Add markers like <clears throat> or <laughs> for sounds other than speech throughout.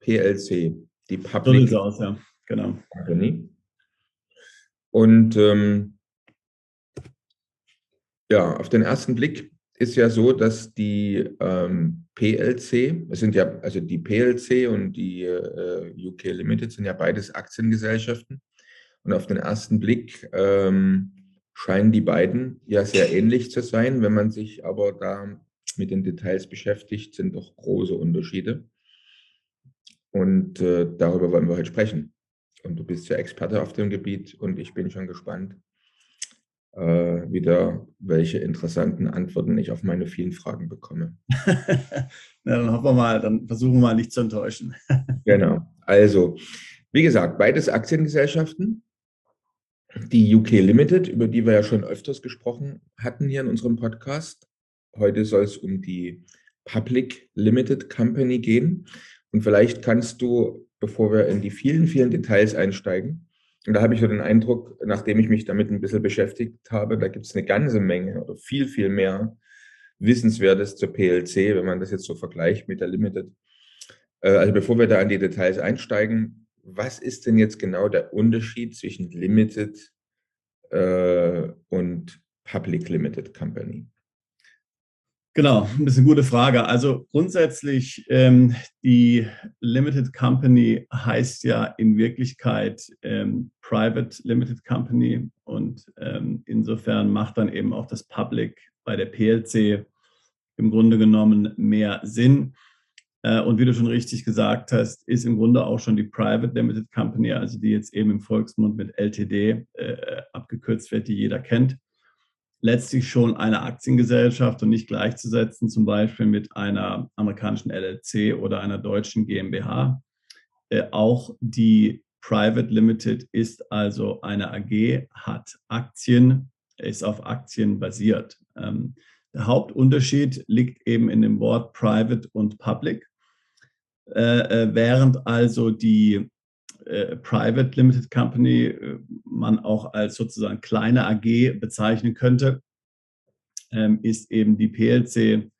PLC, die Public so aus, ja. genau. Company. Und ähm, ja, auf den ersten Blick ist ja so, dass die ähm, PLC, es sind ja, also die PLC und die äh, UK Limited sind ja beides Aktiengesellschaften. Und auf den ersten Blick ähm, scheinen die beiden ja sehr ähnlich zu sein. Wenn man sich aber da mit den Details beschäftigt, sind doch große Unterschiede. Und äh, darüber wollen wir heute sprechen. Und du bist ja Experte auf dem Gebiet und ich bin schon gespannt, äh, wieder welche interessanten Antworten ich auf meine vielen Fragen bekomme. <laughs> Na, dann hoffen wir mal, dann versuchen wir mal nicht zu enttäuschen. <laughs> genau. Also, wie gesagt, beides Aktiengesellschaften. Die UK Limited, über die wir ja schon öfters gesprochen hatten hier in unserem Podcast. Heute soll es um die Public Limited Company gehen. Und vielleicht kannst du, bevor wir in die vielen, vielen Details einsteigen, und da habe ich so den Eindruck, nachdem ich mich damit ein bisschen beschäftigt habe, da gibt es eine ganze Menge oder viel, viel mehr Wissenswertes zur PLC, wenn man das jetzt so vergleicht mit der Limited. Äh, also bevor wir da in die Details einsteigen, was ist denn jetzt genau der Unterschied zwischen Limited äh, und Public Limited Company? Genau, ist eine gute Frage. Also grundsätzlich, ähm, die Limited Company heißt ja in Wirklichkeit ähm, Private Limited Company und ähm, insofern macht dann eben auch das Public bei der PLC im Grunde genommen mehr Sinn. Äh, und wie du schon richtig gesagt hast, ist im Grunde auch schon die Private Limited Company, also die jetzt eben im Volksmund mit LTD äh, abgekürzt wird, die jeder kennt letztlich schon eine Aktiengesellschaft und nicht gleichzusetzen, zum Beispiel mit einer amerikanischen LLC oder einer deutschen GmbH. Äh, auch die Private Limited ist also eine AG, hat Aktien, ist auf Aktien basiert. Ähm, der Hauptunterschied liegt eben in dem Wort Private und Public. Äh, äh während also die äh, Private Limited Company äh, man auch als sozusagen kleine AG bezeichnen könnte, ähm, ist eben die PLC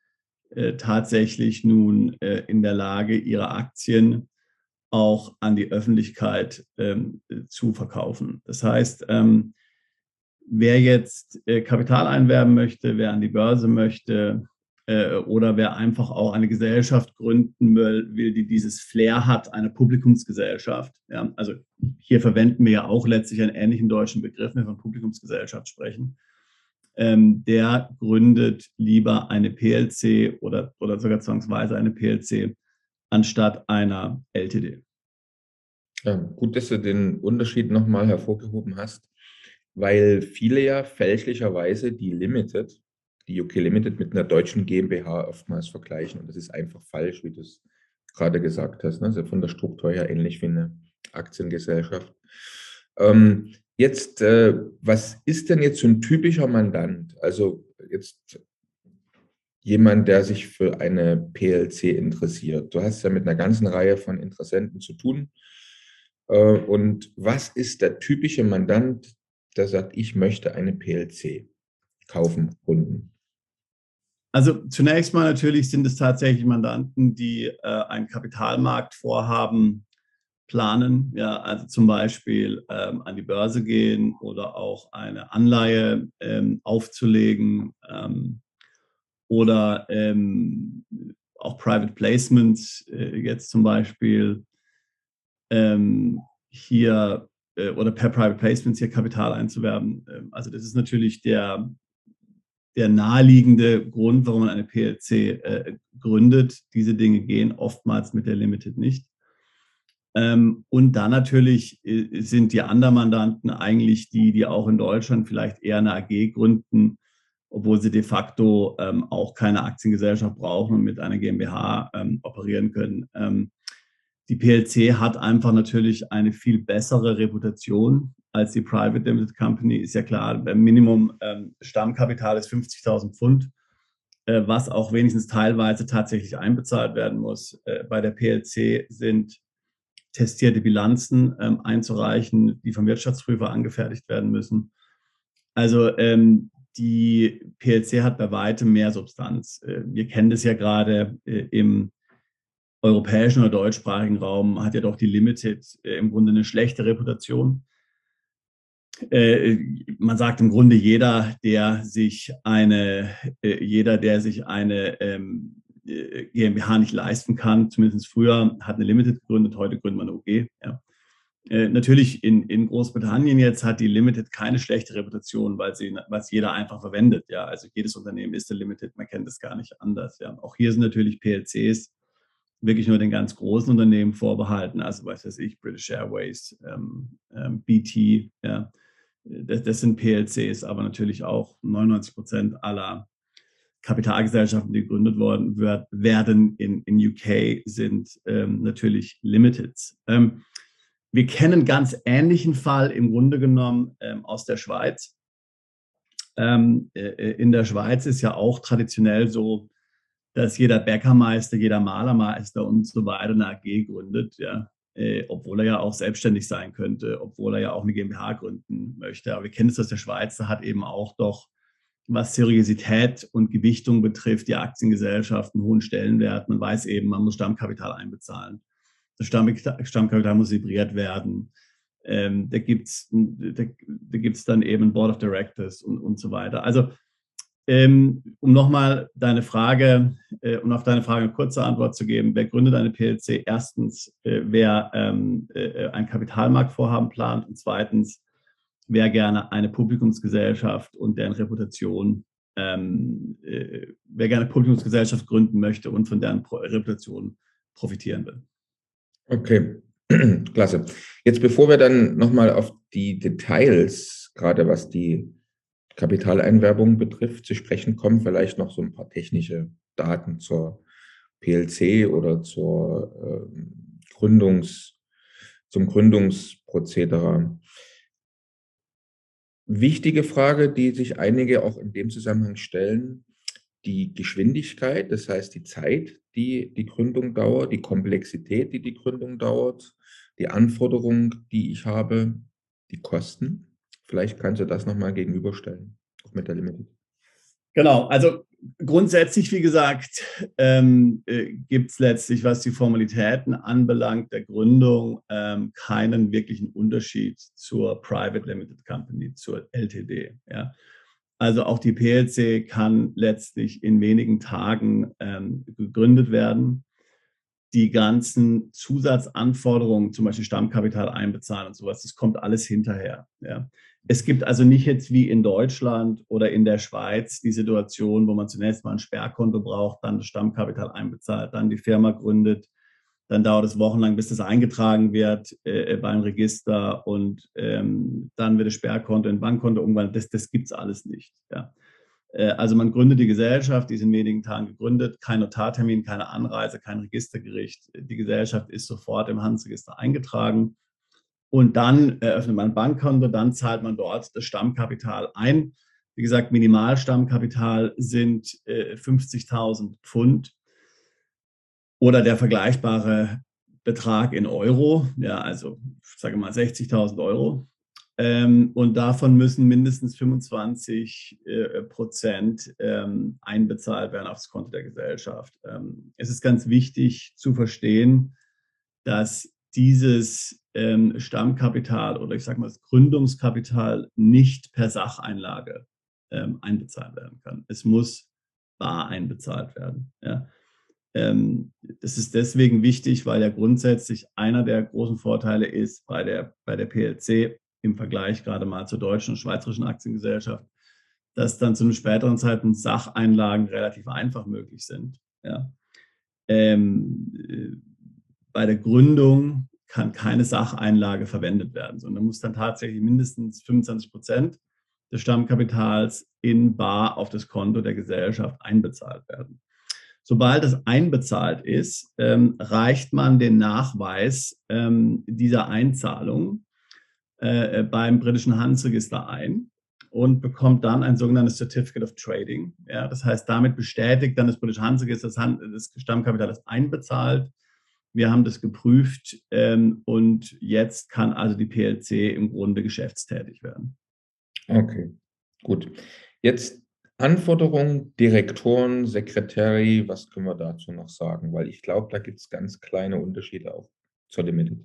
äh, tatsächlich nun in der Lage, ihre Aktien auch an die Öffentlichkeit ähm, zu verkaufen. Das heißt, ähm, wer jetzt Kapital einwerben möchte, wer an die Börse möchte, äh, oder wer einfach auch eine Gesellschaft gründen will, die dieses Flair hat, eine Publikumsgesellschaft. Ja, also hier verwenden wir ja auch letztlich einen ähnlichen deutschen Begriff, wenn wir von Publikumsgesellschaft sprechen. Ähm, der gründet lieber eine PLC oder, oder sogar zwangsweise eine PLC anstatt einer LTD. Ja, gut, dass du den Unterschied nochmal hervorgehoben hast, weil viele ja fälschlicherweise die Limited die UK Limited mit einer deutschen GmbH oftmals vergleichen. Und das ist einfach falsch, wie du es gerade gesagt hast. Ne? Also von der Struktur her ähnlich wie eine Aktiengesellschaft. Ähm, jetzt, äh, was ist denn jetzt so ein typischer Mandant? Also jetzt jemand, der sich für eine PLC interessiert. Du hast ja mit einer ganzen Reihe von Interessenten zu tun. Äh, und was ist der typische Mandant, der sagt, ich möchte eine PLC kaufen, gründen? Also zunächst mal natürlich sind es tatsächlich Mandanten, die äh, ein Kapitalmarktvorhaben planen, ja, also zum Beispiel ähm, an die Börse gehen oder auch eine Anleihe ähm, aufzulegen ähm, oder ähm, auch Private Placements äh, jetzt zum Beispiel ähm, hier äh, oder per Private Placements hier Kapital einzuwerben. Ähm, also das ist natürlich der der naheliegende Grund, warum man eine PLC äh, gründet. Diese Dinge gehen oftmals mit der Limited nicht. Ähm, und dann natürlich äh, sind die anderen Mandanten eigentlich die, die auch in Deutschland vielleicht eher eine AG gründen, obwohl sie de facto ähm, auch keine Aktiengesellschaft brauchen und mit einer GmbH ähm, operieren können. Ähm, Die PLC hat einfach natürlich eine viel bessere Reputation als die Private Limited Company. Ist ja klar, beim Minimum ähm, Stammkapital ist 50.000 Pfund, äh, was auch wenigstens teilweise tatsächlich einbezahlt werden muss. Äh, bei der PLC sind testierte Bilanzen ähm, einzureichen, die vom Wirtschaftsprüfer angefertigt werden müssen. Also ähm, die PLC hat bei weitem mehr Substanz. Äh, wir kennen das ja gerade äh, im europäischen oder deutschsprachigen Raum, hat ja doch die Limited äh, im Grunde eine schlechte Reputation. Man sagt im Grunde jeder, der sich eine, jeder, der sich eine ähm, GmbH nicht leisten kann, zumindest früher hat eine Limited gegründet, heute gründet man eine OG. Ja. Äh, natürlich in, in Großbritannien jetzt hat die Limited keine schlechte Reputation, weil sie was jeder einfach verwendet. Ja, also jedes Unternehmen ist eine Limited, man kennt das gar nicht anders. Ja, auch hier sind natürlich PLCs wirklich nur den ganz großen Unternehmen vorbehalten, also was weiß ich, British Airways, ähm, ähm, BT, ja, das, das, sind PLCs, aber natürlich auch 99 Prozent aller Kapitalgesellschaften, die gegründet worden wird, werden in, in UK, sind ähm, natürlich Limiteds. Ähm, wir kennen ganz ähnlichen Fall im Grunde genommen ähm, aus der Schweiz. Ähm, äh, äh, in der Schweiz ist ja auch traditionell so, dass jeder Bäckermeister, jeder Malermeister und so weiter eine AG gründet, ja, äh, obwohl er ja auch selbstständig sein könnte, obwohl er ja auch eine GmbH gründen möchte. Aber wir kennen es aus der Schweiz, da hat eben auch doch, was Seriosität und Gewichtung betrifft, die Aktiengesellschaft einen hohen Stellenwert. Man weiß eben, man muss Stammkapital einbezahlen das Stammkapital muss vibriert werden. Ähm, da gibt es da, da gibt's dann eben Board of Directors und, und so weiter. Also ähm, um nochmal deine Frage, äh, um auf deine Frage eine kurze Antwort zu geben, wer gründet eine PLC? Erstens, äh, wer ähm, äh, ein Kapitalmarktvorhaben plant und zweitens, wer gerne eine Publikumsgesellschaft und deren Reputation, ähm, äh, wer gerne Publikumsgesellschaft gründen möchte und von deren Reputation profitieren will. Okay, <clears throat> klasse. Jetzt bevor wir dann nochmal auf die Details, gerade was die Kapitaleinwerbung betrifft, zu sprechen kommen, vielleicht noch so ein paar technische Daten zur PLC oder zur äh, Gründungs, zum Gründungsprozedere. Wichtige Frage, die sich einige auch in dem Zusammenhang stellen, die Geschwindigkeit, das heißt die Zeit, die die Gründung dauert, die Komplexität, die die Gründung dauert, die Anforderungen, die ich habe, die Kosten. Vielleicht kannst du das nochmal gegenüberstellen, auch mit der Limited. Genau, also grundsätzlich, wie gesagt, ähm, äh, gibt es letztlich, was die Formalitäten anbelangt, der Gründung ähm, keinen wirklichen Unterschied zur Private Limited Company, zur LTD. Ja. Also auch die PLC kann letztlich in wenigen Tagen ähm, gegründet werden. Die ganzen Zusatzanforderungen, zum Beispiel Stammkapital einbezahlen und sowas, das kommt alles hinterher. Ja. Es gibt also nicht jetzt wie in Deutschland oder in der Schweiz die Situation, wo man zunächst mal ein Sperrkonto braucht, dann das Stammkapital einbezahlt, dann die Firma gründet, dann dauert es wochenlang, bis das eingetragen wird äh, beim Register und ähm, dann wird das Sperrkonto in Bankkonto umgewandelt. Das, das gibt es alles nicht. Ja. Äh, also man gründet die Gesellschaft, die ist in wenigen Tagen gegründet, kein Notartermin, keine Anreise, kein Registergericht. Die Gesellschaft ist sofort im Handelsregister eingetragen. Und dann eröffnet man ein Bankkonto, dann zahlt man dort das Stammkapital ein. Wie gesagt, Minimalstammkapital sind äh, 50.000 Pfund oder der vergleichbare Betrag in Euro, ja, also sage mal 60.000 Euro. Ähm, und davon müssen mindestens 25 äh, Prozent ähm, einbezahlt werden aufs Konto der Gesellschaft. Ähm, es ist ganz wichtig zu verstehen, dass dieses ähm, Stammkapital oder ich sage mal das Gründungskapital nicht per Sacheinlage ähm, einbezahlt werden kann. Es muss bar einbezahlt werden. Ja. Ähm, das ist deswegen wichtig, weil ja grundsätzlich einer der großen Vorteile ist bei der, bei der PLC im Vergleich gerade mal zur deutschen und schweizerischen Aktiengesellschaft, dass dann zu einem späteren Zeitpunkt Sacheinlagen relativ einfach möglich sind. Ja. Ähm, äh, bei der Gründung kann keine Sacheinlage verwendet werden, sondern muss dann tatsächlich mindestens 25 Prozent des Stammkapitals in Bar auf das Konto der Gesellschaft einbezahlt werden. Sobald es einbezahlt ist, ähm, reicht man den Nachweis ähm, dieser Einzahlung äh, beim britischen Handelsregister ein und bekommt dann ein sogenanntes Certificate of Trading. Ja, das heißt, damit bestätigt dann das britische Handelsregister, das, das Stammkapital ist einbezahlt. Wir haben das geprüft ähm, und jetzt kann also die PLC im Grunde geschäftstätig werden. Okay, gut. Jetzt Anforderungen, Direktoren, Sekretary, was können wir dazu noch sagen? Weil ich glaube, da gibt es ganz kleine Unterschiede auch zur Limited.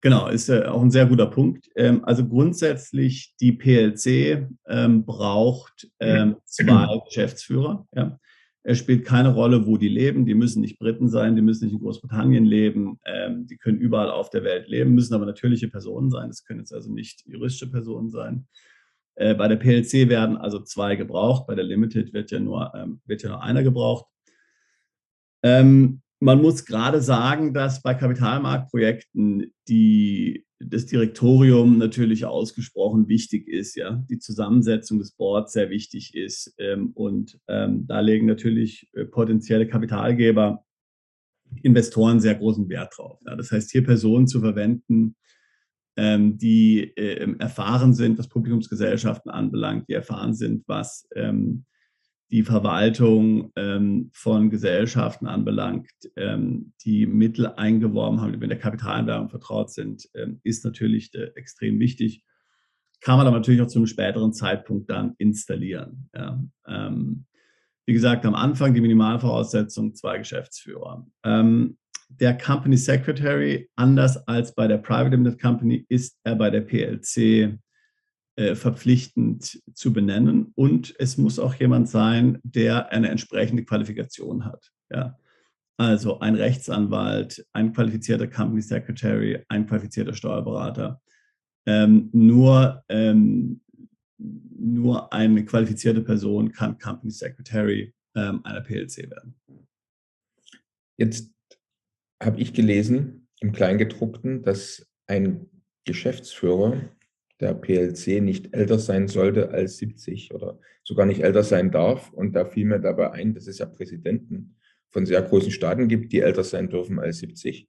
Genau, ist äh, auch ein sehr guter Punkt. Ähm, also grundsätzlich, die PLC ähm, braucht ähm, <clears throat> zwei Geschäftsführer. Ja. Es spielt keine Rolle, wo die leben. Die müssen nicht Briten sein, die müssen nicht in Großbritannien leben. Ähm, die können überall auf der Welt leben, müssen aber natürliche Personen sein. Das können jetzt also nicht juristische Personen sein. Äh, bei der PLC werden also zwei gebraucht, bei der Limited wird ja nur, ähm, wird ja nur einer gebraucht. Ähm, man muss gerade sagen, dass bei Kapitalmarktprojekten die, das Direktorium natürlich ausgesprochen wichtig ist, ja, die Zusammensetzung des Boards sehr wichtig ist ähm, und ähm, da legen natürlich äh, potenzielle Kapitalgeber, Investoren sehr großen Wert drauf. Ja. Das heißt, hier Personen zu verwenden, ähm, die äh, erfahren sind, was Publikumsgesellschaften anbelangt, die erfahren sind, was ähm, die Verwaltung ähm, von Gesellschaften anbelangt, ähm, die Mittel eingeworben haben, die mit der Kapitalanwerbung vertraut sind, ähm, ist natürlich äh, extrem wichtig. Kann man aber natürlich auch zu einem späteren Zeitpunkt dann installieren. Ja. Ähm, wie gesagt, am Anfang die Minimalvoraussetzung, zwei Geschäftsführer. Ähm, der Company Secretary, anders als bei der Private Limited Company, ist er bei der PLC verpflichtend zu benennen. Und es muss auch jemand sein, der eine entsprechende Qualifikation hat. Ja. Also ein Rechtsanwalt, ein qualifizierter Company Secretary, ein qualifizierter Steuerberater. Ähm, nur, ähm, nur eine qualifizierte Person kann Company Secretary ähm, einer PLC werden. Jetzt habe ich gelesen im Kleingedruckten, dass ein Geschäftsführer der PLC nicht älter sein sollte als 70 oder sogar nicht älter sein darf. Und da fiel mir dabei ein, dass es ja Präsidenten von sehr großen Staaten gibt, die älter sein dürfen als 70.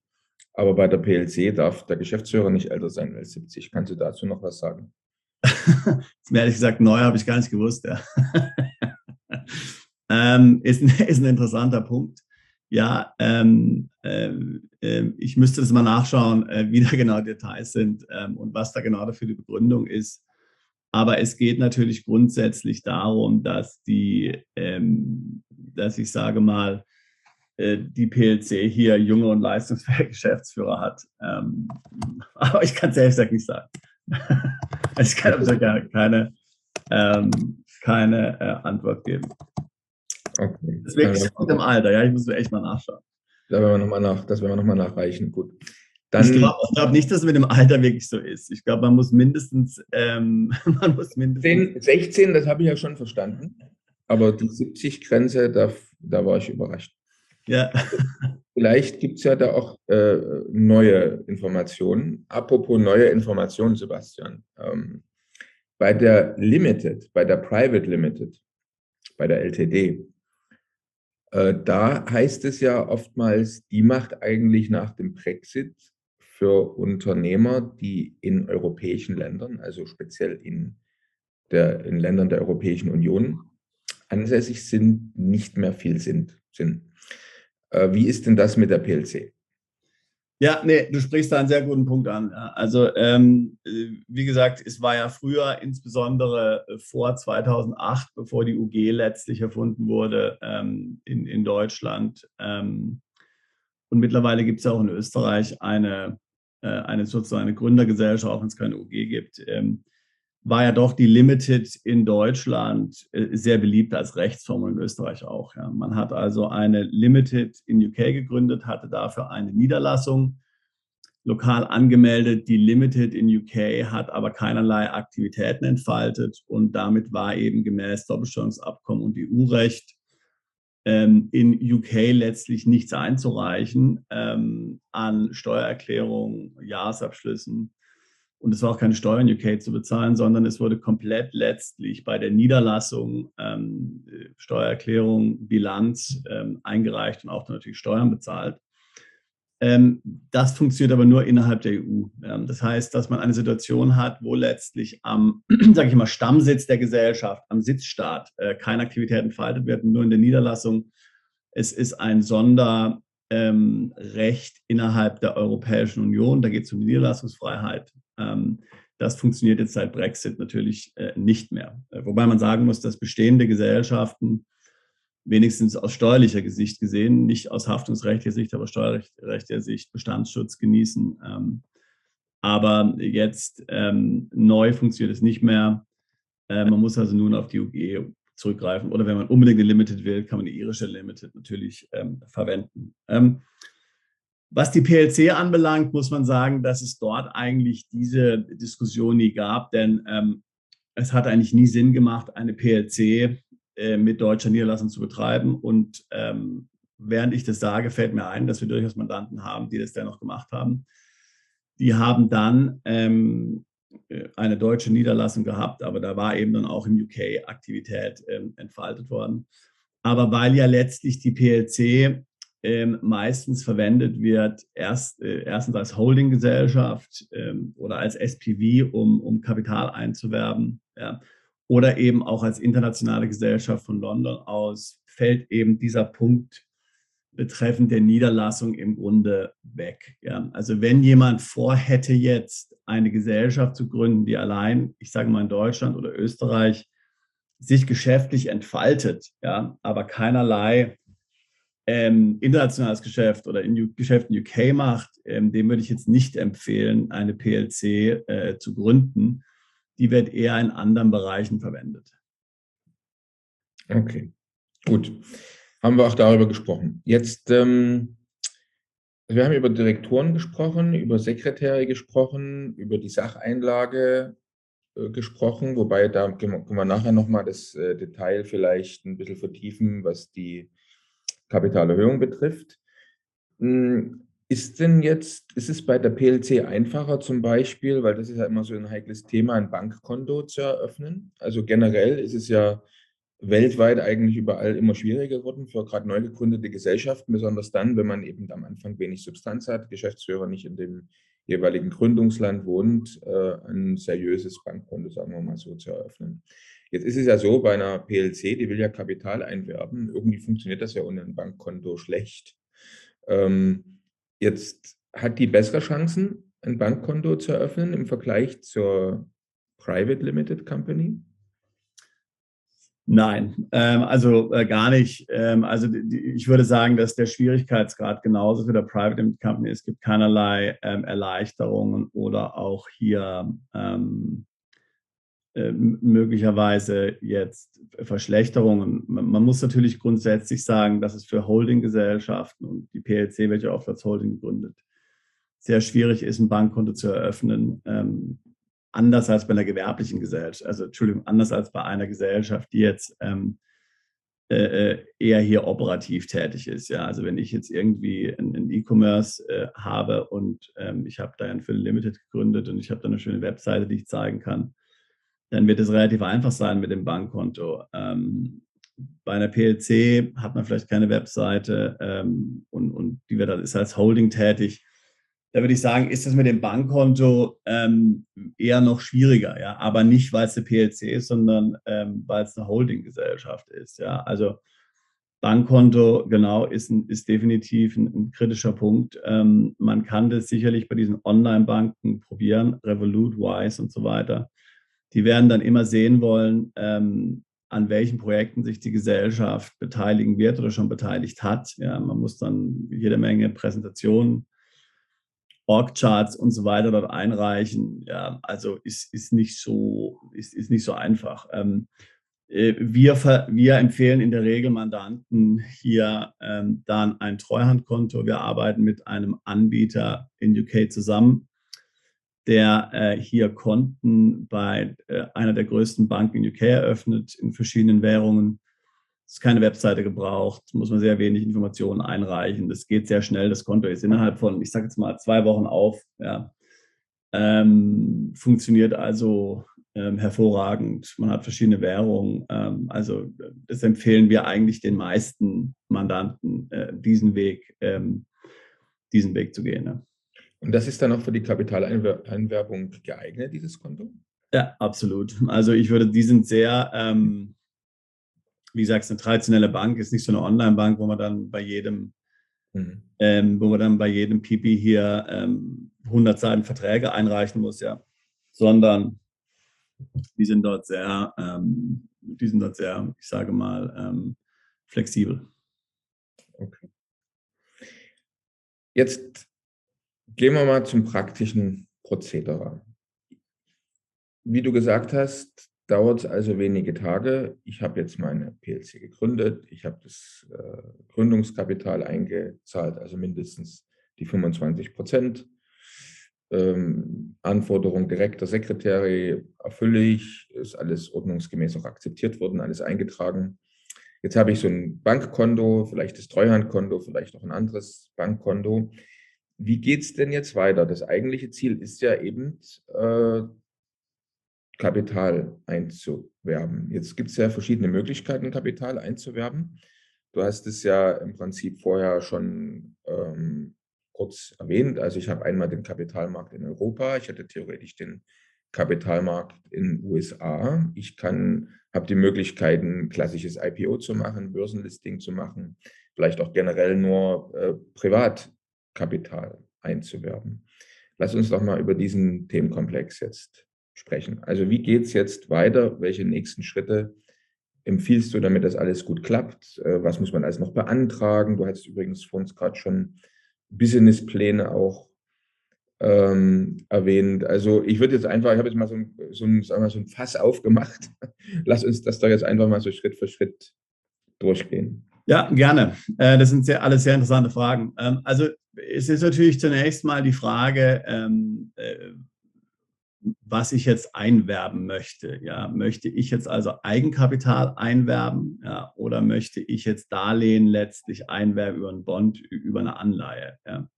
Aber bei der PLC darf der Geschäftsführer nicht älter sein als 70. Kannst du dazu noch was sagen? <laughs> ist mir ehrlich gesagt neu, habe ich gar nicht gewusst. Ja. <laughs> ähm, ist, ein, <laughs> ist ein interessanter Punkt. Ja, ähm, äh, äh, ich müsste das mal nachschauen, äh, wie <laughs> da genau Details sind ähm, und was da genau dafür die Begründung ist. Aber es geht natürlich grundsätzlich darum, dass die, ähm, dass ich sage mal, äh, die PLC hier junge und leistungsfähige <laughs> Geschäftsführer hat. Ähm, <laughs> aber ich kann es ehrlich gesagt nicht sagen. ich kann also keine, ähm, keine äh, Antwort geben. Okay. Deswegen ist es im Alter, ja, ich muss echt mal nachschauen. Da werden wir nochmal nach, das werden wir nochmal nachreichen. Gut. Dann, ich glaube glaub nicht, dass es mit dem Alter wirklich so ist. Ich glaube, man muss mindestens, ähm, <laughs> man muss mindestens 10, 16, das habe ich ja schon verstanden. Aber die 70-Grenze, da, da war ich überrascht. Ja. <laughs> Vielleicht gibt es ja da auch äh, neue Informationen. Apropos neue Informationen, Sebastian. Ähm, bei der Limited, bei der Private Limited, bei der LTD, äh, da heißt es ja oftmals, die macht eigentlich nach dem Brexit für Unternehmer, die in europäischen Ländern, also speziell in, der, in Ländern der Europäischen Union ansässig sind, nicht mehr viel Sinn. Äh, wie ist denn das mit der PLC? Ja, nee, du sprichst da einen sehr guten Punkt an. Also, ähm, äh, wie gesagt, es war ja früher, insbesondere äh, vor 2008, bevor die UG letztlich erfunden wurde ähm, in, in Deutschland. Ähm, und mittlerweile gibt es ja auch in Österreich eine, äh, eine sozusagen eine Gründergesellschaft, auch wenn es keine UG gibt. War ja doch die Limited in Deutschland äh, sehr beliebt als Rechtsform und in Österreich auch. Ja. Man hat also eine Limited in UK gegründet, hatte dafür eine Niederlassung lokal angemeldet. Die Limited in UK hat aber keinerlei Aktivitäten entfaltet und damit war eben gemäß Doppelstellungsabkommen und EU-Recht ähm, in UK letztlich nichts einzureichen ähm, an Steuererklärungen, Jahresabschlüssen Und es war auch keine Steuer in UK zu bezahlen, sondern es wurde komplett letztlich bei der Niederlassung ähm, Steuererklärung, Bilanz ähm, eingereicht und auch dann natürlich Steuern bezahlt. Ähm, das funktioniert aber nur innerhalb der EU. Das heißt, dass man eine Situation hat, wo letztlich am, <clears throat> sage ich mal, Stammsitz der Gesellschaft, am Sitzstaat, äh, keine Aktivität entfaltet werden, nur in der Niederlassung. Es ist ein Sonderrecht ähm, innerhalb der Europäischen Union. Da geht es um die Niederlassungsfreiheit. Ähm, das funktioniert jetzt seit Brexit natürlich äh, nicht mehr. Äh, wobei man sagen muss, dass bestehende Gesellschaften wenigstens aus steuerlicher Sicht gesehen, nicht aus haftungsrechtlicher Sicht, aber steuerrechtlicher Sicht Bestandsschutz genießen. Ähm, aber jetzt ähm, neu funktioniert es nicht mehr. Äh, man muss also nun auf die zurückgreifen. Oder wenn man unbedingt eine Limited will, kann man die irische Limited natürlich ähm, verwenden. Ähm, was die PLC anbelangt, muss man sagen, dass es dort eigentlich diese Diskussion nie gab, denn ähm, es hat eigentlich nie Sinn gemacht, eine PLC äh, mit deutscher Niederlassung zu betreiben. Und ähm, während ich das sage, fällt mir ein, dass wir durchaus Mandanten haben, die das dennoch gemacht haben. Die haben dann ähm, äh, eine deutsche Niederlassung gehabt, aber da war eben dann auch im UK Aktivität ähm, entfaltet worden. Aber weil ja letztlich die PLC ähm, meistens verwendet wird, erst, äh, erstens als Holdinggesellschaft ähm, oder als SPV, um, um Kapital einzuwerben, ja, oder eben auch als internationale Gesellschaft von London aus, fällt eben dieser Punkt betreffend der Niederlassung im Grunde weg. Ja. Also wenn jemand vorhätte, jetzt eine Gesellschaft zu gründen, die allein, ich sage mal in Deutschland oder Österreich, sich geschäftlich entfaltet, ja, aber keinerlei ähm, internationales Geschäft oder in Geschäft in UK macht, ähm, dem würde ich jetzt nicht empfehlen, eine PLC äh, zu gründen, die wird eher in anderen Bereichen verwendet. Okay, gut. Haben wir auch darüber gesprochen. Jetzt, ähm, wir haben über Direktoren gesprochen, über Sekretäre gesprochen, über die Sacheinlage äh, gesprochen, wobei da können wir nachher nochmal das äh, Detail vielleicht ein bisschen vertiefen, was die Kapitalerhöhung betrifft. Hm, ist denn jetzt, ist es bei der PLC einfacher zum Beispiel, weil das ist ja immer so ein heikles Thema, ein Bankkonto zu eröffnen? Also generell ist es ja weltweit eigentlich überall immer schwieriger geworden für gerade neu gegründete Gesellschaften, besonders dann, wenn man eben am Anfang wenig Substanz hat, Geschäftsführer nicht in dem jeweiligen Gründungsland wohnt, äh, ein seriöses Bankkonto, sagen wir mal so, zu eröffnen. Jetzt ist es ja so, bei einer PLC, die will ja Kapital einwerben, irgendwie funktioniert das ja ohne ein Bankkonto schlecht. Ähm, Jetzt hat die bessere Chancen, ein Bankkonto zu eröffnen im Vergleich zur Private Limited Company? Nein, ähm, also äh, gar nicht. Ähm, also die, ich würde sagen, dass der Schwierigkeitsgrad genauso für der Private Limited Company ist. Es gibt keinerlei ähm, Erleichterungen oder auch hier ähm, äh, möglicherweise jetzt Verschlechterungen. Man, muss natürlich grundsätzlich sagen, dass es für Holdinggesellschaften und die PLC, welche oft als Holding gründet, sehr schwierig ist, ein Bankkonto zu eröffnen. Anders als bei einer gewerblichen Gesellschaft, also Entschuldigung, anders als bei einer Gesellschaft, die jetzt ähm, äh, äh eher hier operativ tätig ist. Ja, also wenn ich jetzt irgendwie ein E-Commerce äh, habe und ähm, ich habe da ein Film Limited gegründet und ich habe da eine schöne Webseite, die ich zeigen kann, dann wird es relativ einfach sein mit dem Bankkonto. Ähm, bei einer PLC hat man vielleicht keine Webseite ähm, und, und die wird, ist als Holding tätig. Da würde ich sagen, ist das mit dem Bankkonto ähm, eher noch schwieriger, ja, aber nicht, weil es eine PLC ist, sondern ähm, weil es eine Holdinggesellschaft ist, ja. Also Bankkonto, genau, ist, ein, ist definitiv ein, ein kritischer Punkt. Ähm, man kann das sicherlich bei diesen Online-Banken probieren, Revolut, Wise und so weiter die werden dann immer sehen wollen, ähm, an welchen Projekten sich die Gesellschaft beteiligen wird oder schon beteiligt hat. Ja, man muss dann jede Menge Präsentationen, Org-Charts und so weiter dort einreichen. Ja, also ist, ist, nicht, so, ist, ist nicht so einfach. Ähm, äh, wir, wir empfehlen in der Regel Mandanten hier ähm, dann ein Treuhandkonto. Wir arbeiten mit einem Anbieter in UK zusammen, der äh, hier Konten bei äh, einer der größten Banken in UK eröffnet, in verschiedenen Währungen. Es ist keine Webseite gebraucht, muss man sehr wenig Informationen einreichen. Das geht sehr schnell. Das Konto ist innerhalb von, ich sage jetzt mal, zwei Wochen auf. Ja. Ähm, funktioniert also ähm, hervorragend. Man hat verschiedene Währungen. Ähm, also das empfehlen wir eigentlich den meisten Mandanten, äh, diesen Weg, ähm, diesen Weg zu gehen. Ne? Und das ist dann auch für die Kapitaleinwerbung geeignet, dieses Konto? Ja, absolut. Also ich würde, die sind sehr, ähm, wie gesagt, eine traditionelle Bank, ist nicht so eine Online-Bank, wo man dann bei jedem, mhm. ähm, wo man dann bei jedem Pipi hier ähm, 100 Seiten Verträge einreichen muss, ja, sondern die sind dort sehr, ähm, die sind dort sehr, ich sage mal, ähm, flexibel. Okay. Jetzt gehen wir mal zum praktischen Prozedere. Wie du gesagt hast, dauert es also wenige Tage. Ich habe jetzt meine PLC gegründet. Ich habe das äh, Gründungskapital eingezahlt, also mindestens die 25 Prozent. Ähm, Anforderung direkter Sekretär erfülle ich, ist alles ordnungsgemäß auch akzeptiert worden, alles eingetragen. Jetzt habe ich so ein Bankkonto, vielleicht das Treuhandkonto, vielleicht auch ein anderes Bankkonto. Wie geht es denn jetzt weiter? Das eigentliche Ziel ist ja eben, äh, Kapital einzuwerben. Jetzt gibt es ja verschiedene Möglichkeiten, Kapital einzuwerben. Du hast es ja im Prinzip vorher schon ähm, kurz erwähnt. Also ich habe einmal den Kapitalmarkt in Europa, ich hätte theoretisch den Kapitalmarkt in den USA. Ich kann, habe die Möglichkeit, ein klassisches IPO zu machen, Börsenlisting zu machen, vielleicht auch generell nur äh, Privatkapital einzuwerben. Lass uns doch mal über diesen Themenkomplex jetzt sprechen. Also wie geht es jetzt weiter? Welche nächsten Schritte empfiehlst du, damit das alles gut klappt? Äh, was muss man alles noch beantragen? Du hattest übrigens vor uns gerade schon Businesspläne auch ähm, erwähnt. Also ich würde jetzt einfach, ich habe jetzt mal so ein, so, ein, wir, so ein Fass aufgemacht. <laughs> Lass uns das doch jetzt einfach mal so Schritt für Schritt durchgehen. Ja, gerne. Äh, das sind sehr, alles sehr interessante Fragen. Ähm, also es ist natürlich zunächst mal die Frage, ähm, äh, was ich jetzt einwerben möchte. Ja, möchte ich jetzt also Eigenkapital einwerben ja, oder möchte ich jetzt Darlehen letztlich einwerben über einen Bond, über eine Anleihe? Ja?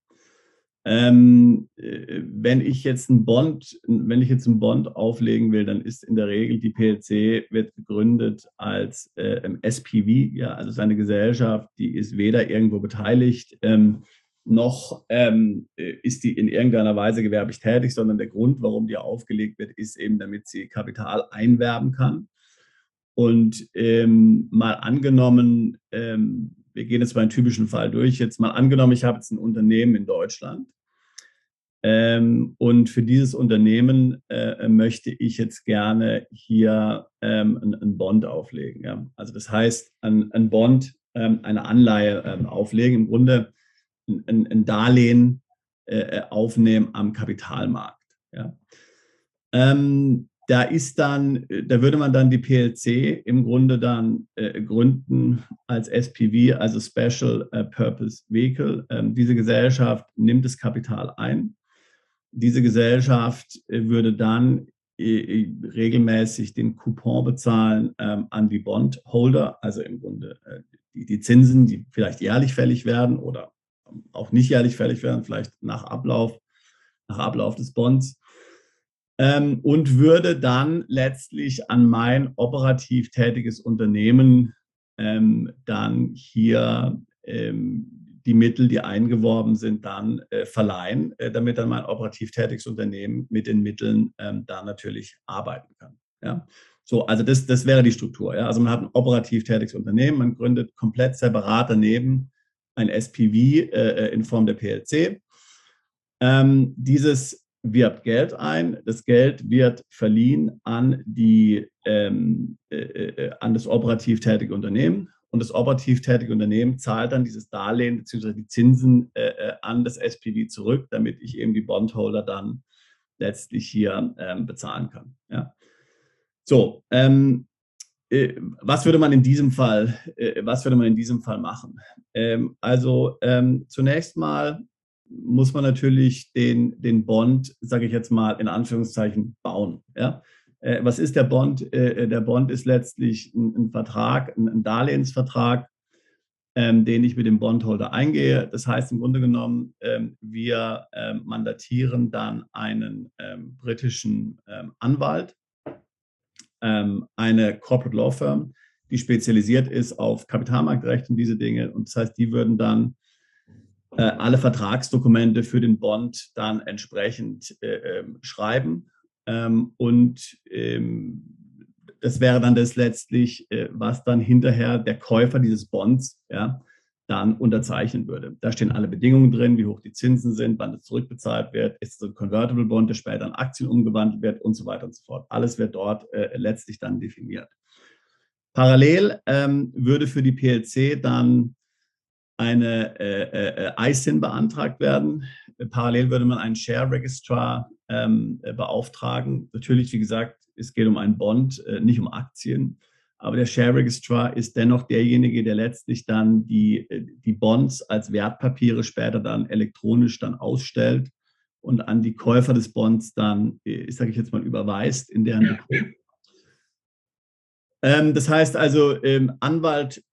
Ähm, äh, wenn ich jetzt einen Bond, wenn ich jetzt einen Bond auflegen will, dann ist in der Regel die PLC wird gegründet als äh, SPV, ja, also seine Gesellschaft, die ist weder irgendwo beteiligt ähm, noch ähm, äh, ist die in irgendeiner Weise gewerblich tätig, sondern der Grund, warum die aufgelegt wird, ist eben, damit sie Kapital einwerben kann. Und ähm, mal angenommen, ähm, wir gehen jetzt mal einen typischen Fall durch, jetzt mal angenommen, ich habe jetzt ein Unternehmen in Deutschland ähm, und für dieses Unternehmen äh, möchte ich jetzt gerne hier ähm, einen Bond auflegen. Ja? Also das heißt, ein, ein Bond, ähm, eine Anleihe auflegen. Im Grunde ein, ein Darlehen äh, äh, aufnehmen am Kapitalmarkt. Ja. Ähm, da ist dann, da würde man dann die PLC im Grunde dann äh, gründen als SPV, also Special äh, Purpose Vehicle. Ähm, diese Gesellschaft nimmt das Kapital ein. Diese Gesellschaft äh, würde dann äh, regelmäßig den Coupon bezahlen ähm, an die Bondholder, also im Grunde die, die Zinsen, die vielleicht jährlich fällig werden oder auch nicht jährlich fällig werden, vielleicht nach Ablauf, nach Ablauf des Bonds. Ähm, und würde dann letztlich an mein operativ tätiges Unternehmen ähm, dann hier ähm, die Mittel, die eingeworben sind, dann äh, verleihen, äh, damit dann mein operativ tätiges Unternehmen mit den Mitteln ähm, da natürlich arbeiten kann. Ja? So, also das, das wäre die Struktur. Ja? Also man hat ein operativ tätiges Unternehmen, man gründet komplett separat daneben ein SPV äh, äh, in Form der PLC. Ähm, dieses wirbt Geld ein. Das Geld wird verliehen an, die, ähm, äh, äh, an das operativ tätige Unternehmen. Und das operativ tätige Unternehmen zahlt dann dieses Darlehen bzw. die Zinsen äh, äh an das SPV zurück, damit ich eben die Bondholder dann letztlich hier ähm, bezahlen kann. Ja. So, ähm, äh, was würde man in diesem Fall, äh, was würde man in diesem Fall machen? Ähm, also ähm, zunächst mal muss man natürlich den, den Bond, sage ich jetzt mal in Anführungszeichen, bauen. Ja? Äh, was ist der Bond? der Bond ist letztlich ein, Vertrag, ein, Darlehensvertrag, ähm, den ich mit dem Bondholder eingehe. Das heißt im Grunde genommen, wir mandatieren dann einen britischen Anwalt, ähm, eine Corporate Law Firm, die spezialisiert ist auf Kapitalmarktrecht und diese Dinge. Und das heißt, die würden dann äh, alle Vertragsdokumente für den Bond dann entsprechend äh, schreiben. und das wäre dann das letztlich, äh, was dann hinterher der Käufer dieses Bonds ja, dann unterzeichnen würde. Da stehen alle Bedingungen drin, wie hoch die Zinsen sind, wann es zurückbezahlt wird, ist es ein Convertible Bond, der später in Aktien umgewandelt wird und so weiter und so fort. Alles wird dort äh, letztlich dann definiert. Parallel ähm, würde für die PLC dann eine äh, äh, ISIN beantragt werden. Parallel würde man einen Share Registrar ähm, äh, beauftragen. Natürlich, wie gesagt, es geht um einen Bond, äh, nicht um Aktien. Aber der Share Registrar ist dennoch derjenige, der letztlich dann die, äh, die Bonds als Wertpapiere später dann elektronisch dann ausstellt und an die Käufer des Bonds dann, äh, sage ich jetzt mal, überweist in deren Depot. Ähm, das heißt also, ähm, Anwalt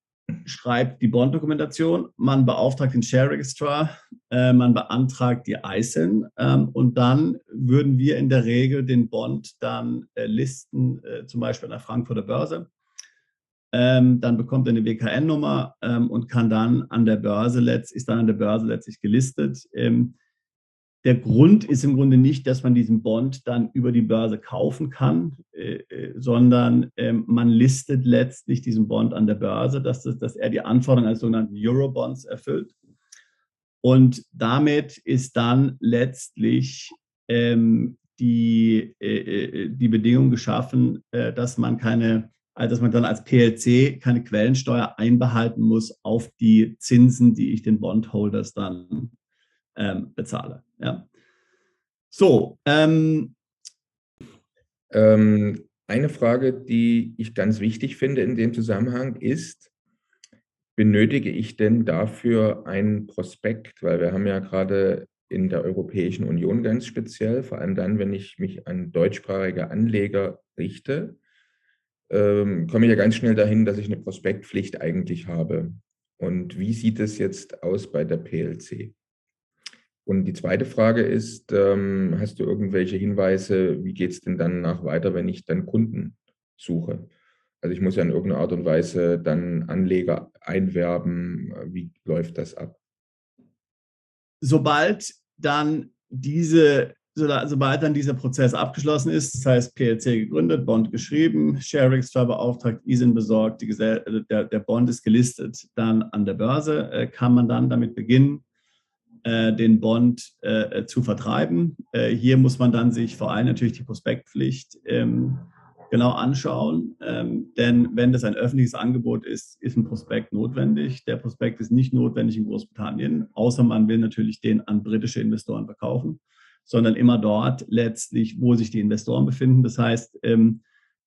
schreibt die Bond-Dokumentation, man beauftragt den Share Registrar, äh, man beantragt die ISIN ähm, und dann würden wir in der Regel den Bond dann äh, listen, äh, zum Beispiel an der Frankfurter Börse. Ähm, dann bekommt er eine WKN-Nummer ähm, und kann dann an der Börse letzt, ist dann an der Börse letztlich gelistet. Ähm, der Grund ist im Grunde nicht, dass man diesen Bond dann über die Börse kaufen kann, äh, äh, sondern äh, man listet letztlich diesen Bond an der Börse, dass, das, dass er die Anforderungen als sogenannten Eurobonds erfüllt. Und damit ist dann letztlich ähm, die, äh, äh die Bedingung geschaffen, äh, dass man keine, dass man dann als PLC keine Quellensteuer einbehalten muss auf die Zinsen, die ich den Bondholders dann ähm, bezahle. Ja. So. Ähm, ähm, eine Frage, die ich ganz wichtig finde in dem Zusammenhang ist, benötige ich denn dafür ein Prospekt? Weil wir haben ja gerade in der Europäischen Union ganz speziell, vor allem dann, wenn ich mich an deutschsprachige Anleger richte, ähm, komme ich ja ganz schnell dahin, dass ich eine Prospektpflicht eigentlich habe. Und wie sieht es jetzt aus bei der PLC? Und die zweite Frage ist, ähm, hast du irgendwelche Hinweise, wie geht es denn dann nach weiter, wenn ich dann Kunden suche? Also ich muss ja in irgendeiner Art und Weise dann Anleger einwerben. Wie läuft das ab? Sobald dann diese, sobald dann dieser Prozess abgeschlossen ist, das heißt PLC gegründet, Bond geschrieben, Sharings beauftragt, ISIN besorgt, der, der Bond ist gelistet, dann an der Börse, äh, kann man dann damit beginnen, äh, den Bond äh, zu vertreiben. Äh, hier muss man dann sich vor allem natürlich die Prospektpflicht ähm, genau anschauen. Ähm, denn wenn das ein öffentliches Angebot ist, ist ein Prospekt notwendig. Der Prospekt ist nicht notwendig in Großbritannien, außer man will natürlich den an britische Investoren verkaufen, sondern immer dort letztlich, wo sich die Investoren befinden. Das heißt, ähm,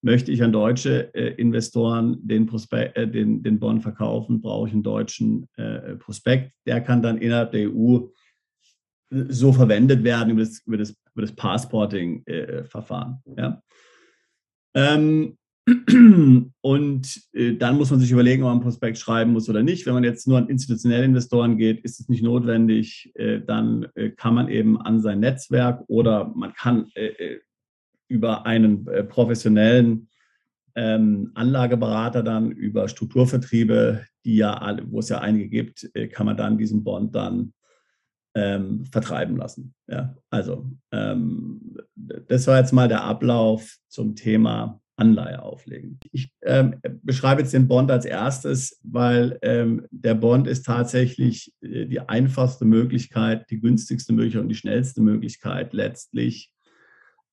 Möchte ich an deutsche äh, Investoren den, Prospekt, äh, den, den Bond verkaufen, brauche ich einen deutschen äh, Prospekt. Der kann dann innerhalb der EU so verwendet werden über das, über das, über das Passporting-Verfahren. ja. ähm, und äh, dann muss man sich überlegen, ob man ein Prospekt schreiben muss oder nicht. Wenn man jetzt nur an institutionelle Investoren geht, ist es nicht notwendig. Äh, dann äh, kann man eben an sein Netzwerk oder man kann über einen äh, professionellen ähm, Anlageberater dann, über Strukturvertriebe, die ja, wo es ja einige gibt, äh, kann man dann diesen Bond dann ähm, vertreiben lassen. Ja, also ähm, das war jetzt mal der Ablauf zum Thema Anleihe auflegen. Ich ähm, beschreibe jetzt den Bond als erstes, weil ähm, der Bond ist tatsächlich äh, die einfachste Möglichkeit, die günstigste Möglichkeit und die schnellste Möglichkeit letztlich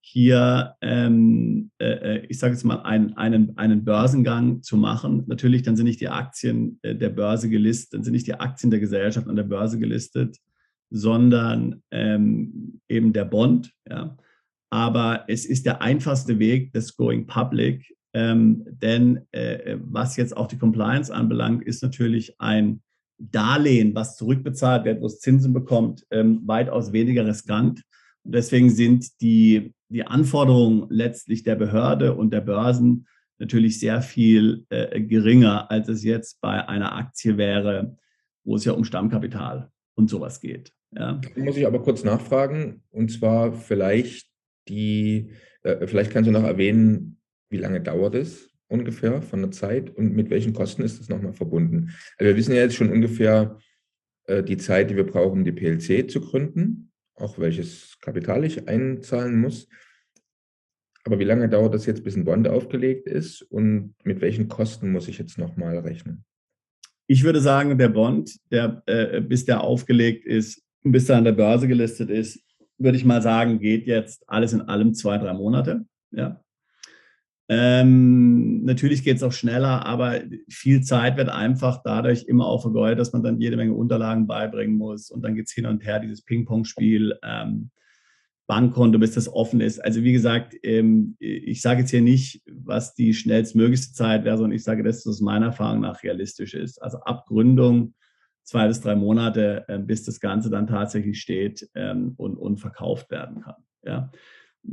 hier, ähm, äh, äh, ich sage jetzt mal, einen, einen, einen Börsengang zu machen. Natürlich, dann sind nicht die Aktien äh, der Börse gelistet, dann sind nicht die Aktien der Gesellschaft an der Börse gelistet, sondern ähm, eben der Bond. Ja. Aber es ist der einfachste Weg des Going Public, ähm, denn äh, was jetzt auch die Compliance anbelangt, ist natürlich ein Darlehen, was zurückbezahlt wird, wo es Zinsen bekommt, ähm, weitaus weniger riskant. Und deswegen sind die die Anforderungen letztlich der Behörde und der Börsen natürlich sehr viel äh, geringer, als es jetzt bei einer Aktie wäre, wo es ja um Stammkapital und sowas geht. Ja. Muss ich aber kurz nachfragen, und zwar vielleicht die, äh, vielleicht kannst du noch erwähnen, wie lange dauert es ungefähr von der Zeit und mit welchen Kosten ist das nochmal verbunden? Also wir wissen ja jetzt schon ungefähr äh, die Zeit, die wir brauchen, um die PLC zu gründen, auch welches Kapital ich einzahlen muss. Aber wie lange dauert das jetzt, bis ein Bond aufgelegt ist und mit welchen Kosten muss ich jetzt nochmal rechnen? Ich würde sagen, der Bond, der, äh, bis der aufgelegt ist, bis er an der Börse gelistet ist, würde ich mal sagen, geht jetzt alles in allem zwei, drei Monate. Ja. Ähm, natürlich geht es auch schneller, aber viel Zeit wird einfach dadurch immer auch vergeudet, dass man dann jede Menge Unterlagen beibringen muss und dann geht es hin und her, dieses Ping-Pong-Spiel. Ähm, Bankkonto, bis das offen ist. Also wie gesagt, ähm, ich sage jetzt hier nicht, was die schnellstmöglichste Zeit wäre, sondern ich sage, das meiner Erfahrung nach realistisch ist. Also ab Gründung zwei bis drei Monate, ähm, bis das Ganze dann tatsächlich steht ähm, und, und verkauft werden kann. Ja.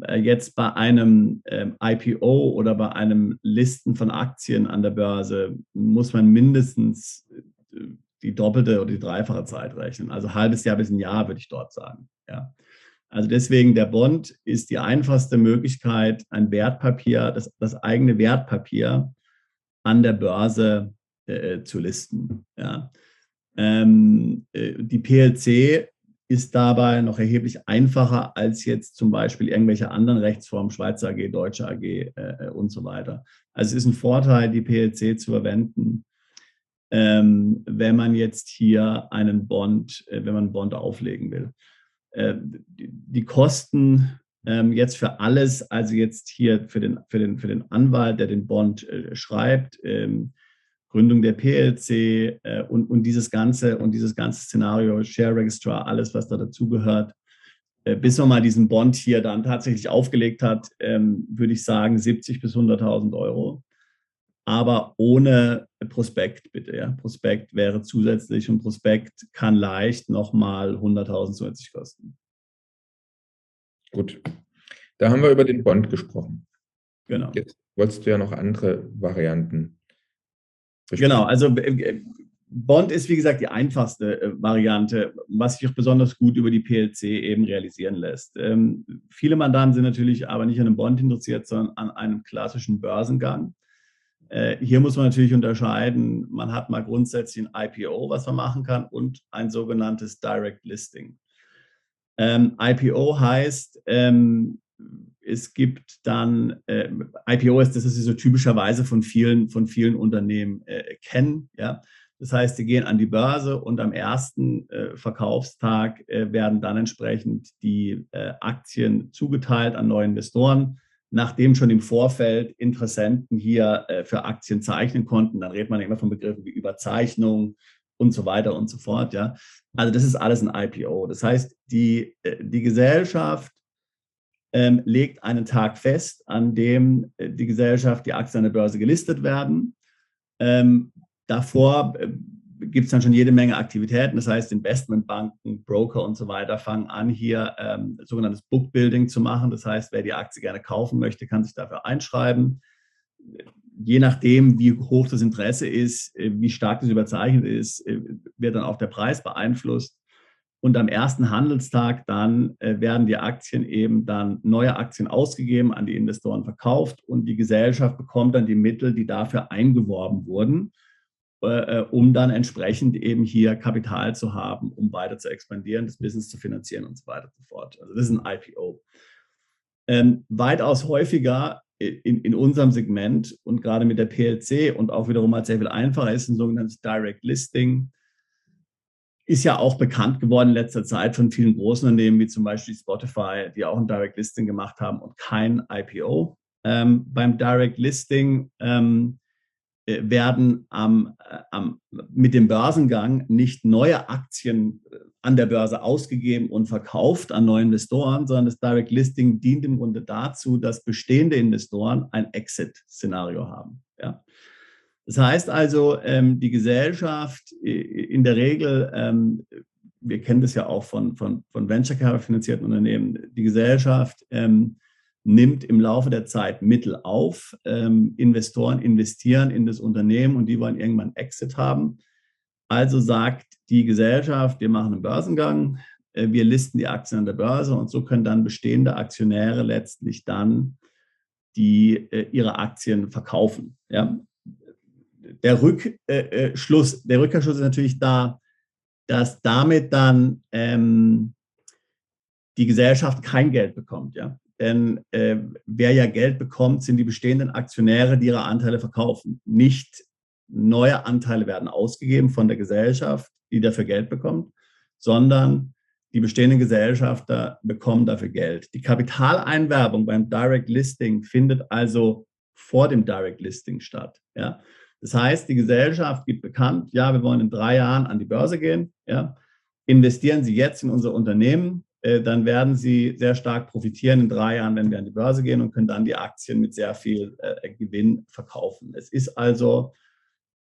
Äh, jetzt bei einem IPO oder bei einem Listen von Aktien an der Börse muss man mindestens äh, die doppelte oder die dreifache Zeit rechnen. Also halbes Jahr bis ein Jahr, würde ich dort sagen. Ja. Also deswegen der Bond ist die einfachste Möglichkeit, ein Wertpapier, das, das eigene Wertpapier an der Börse äh, zu listen. Ja. Ähm, äh, die PLC ist dabei noch erheblich einfacher als jetzt zum Beispiel irgendwelche anderen Rechtsformen, Schweizer AG, Deutsche AG äh, und so weiter. Also es ist ein Vorteil, die PLC zu verwenden, ähm, wenn man jetzt hier einen Bond, äh, wenn man einen Bond auflegen will. Äh, die Kosten ähm, jetzt für alles, also jetzt hier für den, für den, für den Anwalt, der den Bond äh, schreibt, ähm, Gründung der PLC äh, und, und dieses ganze und dieses ganze Szenario, Share Registrar, alles, was da dazugehört, bis man mal diesen Bond hier dann tatsächlich aufgelegt hat, ähm, würde ich sagen 70 bis 100.000 Euro. Aber ohne Prospekt bitte. Ja. Prospekt wäre zusätzlich und Prospekt kann leicht nochmal 100.000 zusätzlich kosten. Gut. Da haben wir über den Bond gesprochen. Genau. Jetzt wolltest du ja noch andere Varianten. Besprechen. Genau, also äh, Bond ist wie gesagt die einfachste äh, Variante, was sich auch besonders gut über die PLC eben realisieren lässt. Ähm, viele Mandanten sind natürlich aber nicht an einem Bond interessiert, sondern an einem klassischen Börsengang. Äh, hier muss man natürlich unterscheiden, man hat mal grundsätzlich ein IPO, was man machen kann, und ein sogenanntes Direct Listing. Ähm, IPO heißt, ähm, es gibt dann, äh, IPO ist das, Sie so typischerweise von vielen, von vielen Unternehmen äh, kennen. Ja? Das heißt, sie gehen an die Börse und am ersten äh, Verkaufstag äh, werden dann entsprechend die äh, Aktien zugeteilt an neue Investoren nachdem schon im Vorfeld Interessenten hier äh, für Aktien zeichnen konnten, dann redet man immer von Begriffen wie Überzeichnung und so weiter und so fort. Ja. Also das ist alles ein IPO. Das heißt, die, die Gesellschaft ähm, legt einen Tag fest, an dem äh, die Gesellschaft, die Aktien an der Börse gelistet werden. Ähm, davor äh, gibt es dann schon jede Menge Aktivitäten. Das heißt, Investmentbanken, Broker und so weiter fangen an, hier ähm, sogenanntes Bookbuilding zu machen. Das heißt, wer die Aktie gerne kaufen möchte, kann sich dafür einschreiben. Je nachdem, wie hoch das Interesse ist, äh, wie stark das überzeichnet ist, äh, wird dann auch der Preis beeinflusst. Und am ersten Handelstag dann äh, werden die Aktien eben dann neue Aktien ausgegeben, an die Investoren verkauft und die Gesellschaft bekommt dann die Mittel, die dafür eingeworben wurden. Äh, äh, um dann entsprechend eben hier Kapital zu haben, um weiter zu expandieren, das Business zu finanzieren und so weiter und so fort. Also das ist ein IPO. Ähm, weitaus häufiger in, in unserem Segment und gerade mit der PLC und auch wiederum als sehr viel einfacher ist ein sogenanntes Direct Listing. Ist ja auch bekannt geworden in letzter Zeit von vielen großen Unternehmen wie zum Beispiel Spotify, die auch ein Direct Listing gemacht haben und kein IPO. Ähm, beim Direct Listing ähm, äh, werden am, äh, am, mit dem Börsengang nicht neue Aktien äh, an der Börse ausgegeben und verkauft an neue Investoren, sondern das Direct Listing dient im Grunde dazu, dass bestehende Investoren ein Exit-Szenario haben. Ja. Das heißt also, ähm, die Gesellschaft in der Regel, ähm, wir kennen das ja auch von, von, von Venture Capital finanzierten Unternehmen, die Gesellschaft ähm, nimmt im Laufe der Zeit Mittel auf. Investoren investieren in das Unternehmen und die wollen irgendwann Exit haben. Also sagt die Gesellschaft, wir machen einen Börsengang, äh, wir listen die Aktien an der Börse und so können dann bestehende Aktionäre letztlich dann die äh, ihre Aktien verkaufen. Ja? Der Rückschluss, äh, der Rückkehrschluss ist natürlich da, dass damit dann ähm, die Gesellschaft kein Geld bekommt. Ja? Denn äh, wer ja Geld bekommt, sind die bestehenden Aktionäre, die ihre Anteile verkaufen. Nicht neue Anteile werden ausgegeben von der Gesellschaft, die dafür Geld bekommt, sondern die bestehenden Gesellschafter bekommen dafür Geld. Die Kapitaleinwerbung beim Direct Listing findet also vor dem Direct Listing statt. Ja? Das heißt, die Gesellschaft gibt bekannt, ja, wir wollen in drei Jahren an die Börse gehen. Ja? Investieren Sie jetzt in unser Unternehmen, äh, dann werden Sie sehr stark profitieren in drei Jahren, wenn wir an die Börse gehen und können dann die Aktien mit sehr viel äh, Gewinn verkaufen. Es ist also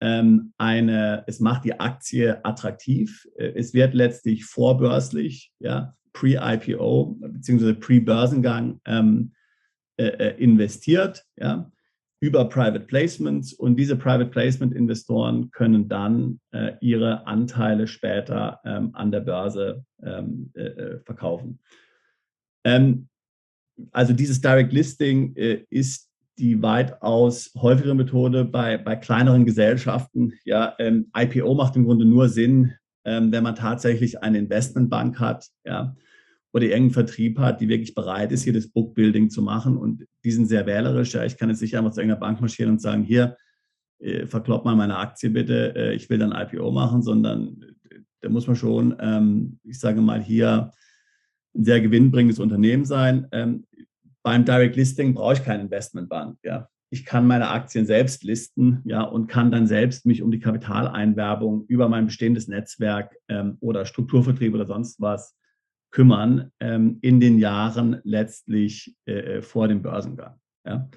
ähm, eine, es macht die Aktie attraktiv. Äh, es wird letztlich vorbörslich, ja, pre-IPO bzw. pre-Börsengang ähm, äh, äh, investiert, ja, über Private Placements und diese Private Placement Investoren können dann äh, ihre Anteile später ähm, an der Börse ähm, äh, äh verkaufen. Ähm, also dieses Direct Listing ist die weitaus häufigere Methode bei, bei kleineren Gesellschaften. Ja, ähm, IPO macht im Grunde nur Sinn, ähm, wenn man tatsächlich eine Investmentbank hat, ja, oder irgendeinen Vertrieb hat, die wirklich bereit ist, hier das Bookbuilding zu machen. Und die sind sehr wählerisch. Ja, ich kann jetzt nicht einfach zu irgendeiner Bank marschieren und sagen, hier, äh, verklopp mal meine Aktie bitte, äh, ich will dann IPO machen, sondern äh, da muss man schon, ähm, ich sage mal, hier ein sehr gewinnbringendes Unternehmen sein. Ähm, beim Direct Listing brauche ich keine Investmentbank. Ja. Ich kann meine Aktien selbst listen ja, und kann dann selbst mich um die Kapitaleinwerbung über mein bestehendes Netzwerk ähm, oder Strukturvertrieb oder sonst was kümmern ähm, in den Jahren letztlich äh, äh vor dem Börsengang. Ja.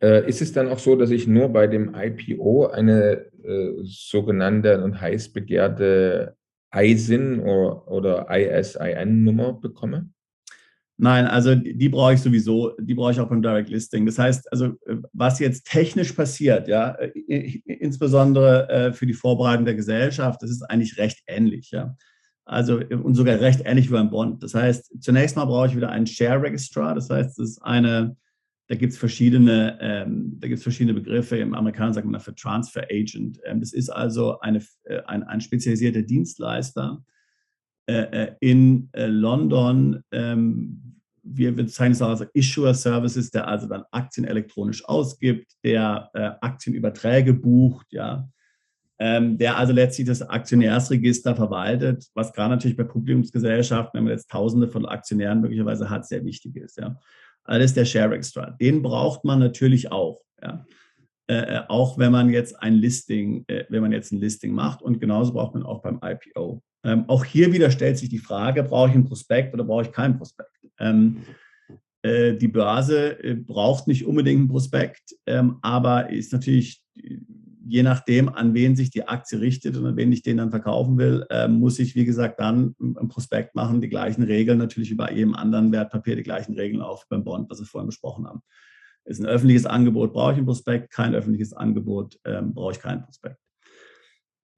Äh, ist es dann auch so, dass ich nur bei dem IPO eine äh, sogenannte und heiß begehrte ISIN oder, oder ISIN-Nummer bekomme? Nein, also die brauche ich sowieso, die brauche ich auch beim Direct Listing. Das heißt, also was jetzt technisch passiert, ja, insbesondere äh, für die Vorbereitung der Gesellschaft, das ist eigentlich recht ähnlich, ja. Also und sogar recht ähnlich wie beim Bond. Das heißt, zunächst mal brauche ich wieder einen Share Registrar. Das heißt, das ist eine, da gibt es verschiedene, ähm, da gibt es verschiedene Begriffe. Im Amerikanischen sagt man dafür Transfer Agent. Ähm, das ist also eine, äh, ein, ein spezialisierter Dienstleister, äh, äh, in äh, London, ähm, wir bezeichnen es auch als Issuer Services, der also dann Aktien elektronisch ausgibt, der Aktienüberträge bucht, ja, ähm, der also letztlich das Aktionärsregister verwaltet, was gerade natürlich bei Publikumsgesellschaften, wenn man jetzt Tausende von Aktionären möglicherweise hat, sehr wichtig ist. Ja. Alles der Share Extra. Den braucht man natürlich auch. Ja. Äh, auch wenn man jetzt ein Listing, äh, wenn man jetzt ein Listing macht und genauso braucht man auch beim IPO. Ähm, auch hier wieder stellt sich die Frage, brauche ich ein Prospekt oder brauche ich kein Prospekt? Ähm, äh, die Börse äh, braucht nicht unbedingt ein Prospekt, ähm, aber ist natürlich, je nachdem, an wen sich die Aktie richtet und an wen ich den dann verkaufen will, äh, muss ich, wie gesagt, dann ein Prospekt machen, die gleichen Regeln, natürlich wie bei jedem anderen Wertpapier, die gleichen Regeln auch beim Bond, was wir vorhin besprochen haben. Ist ein öffentliches Angebot, brauche ich ein Prospekt, kein öffentliches Angebot, ähm, brauche ich kein Prospekt.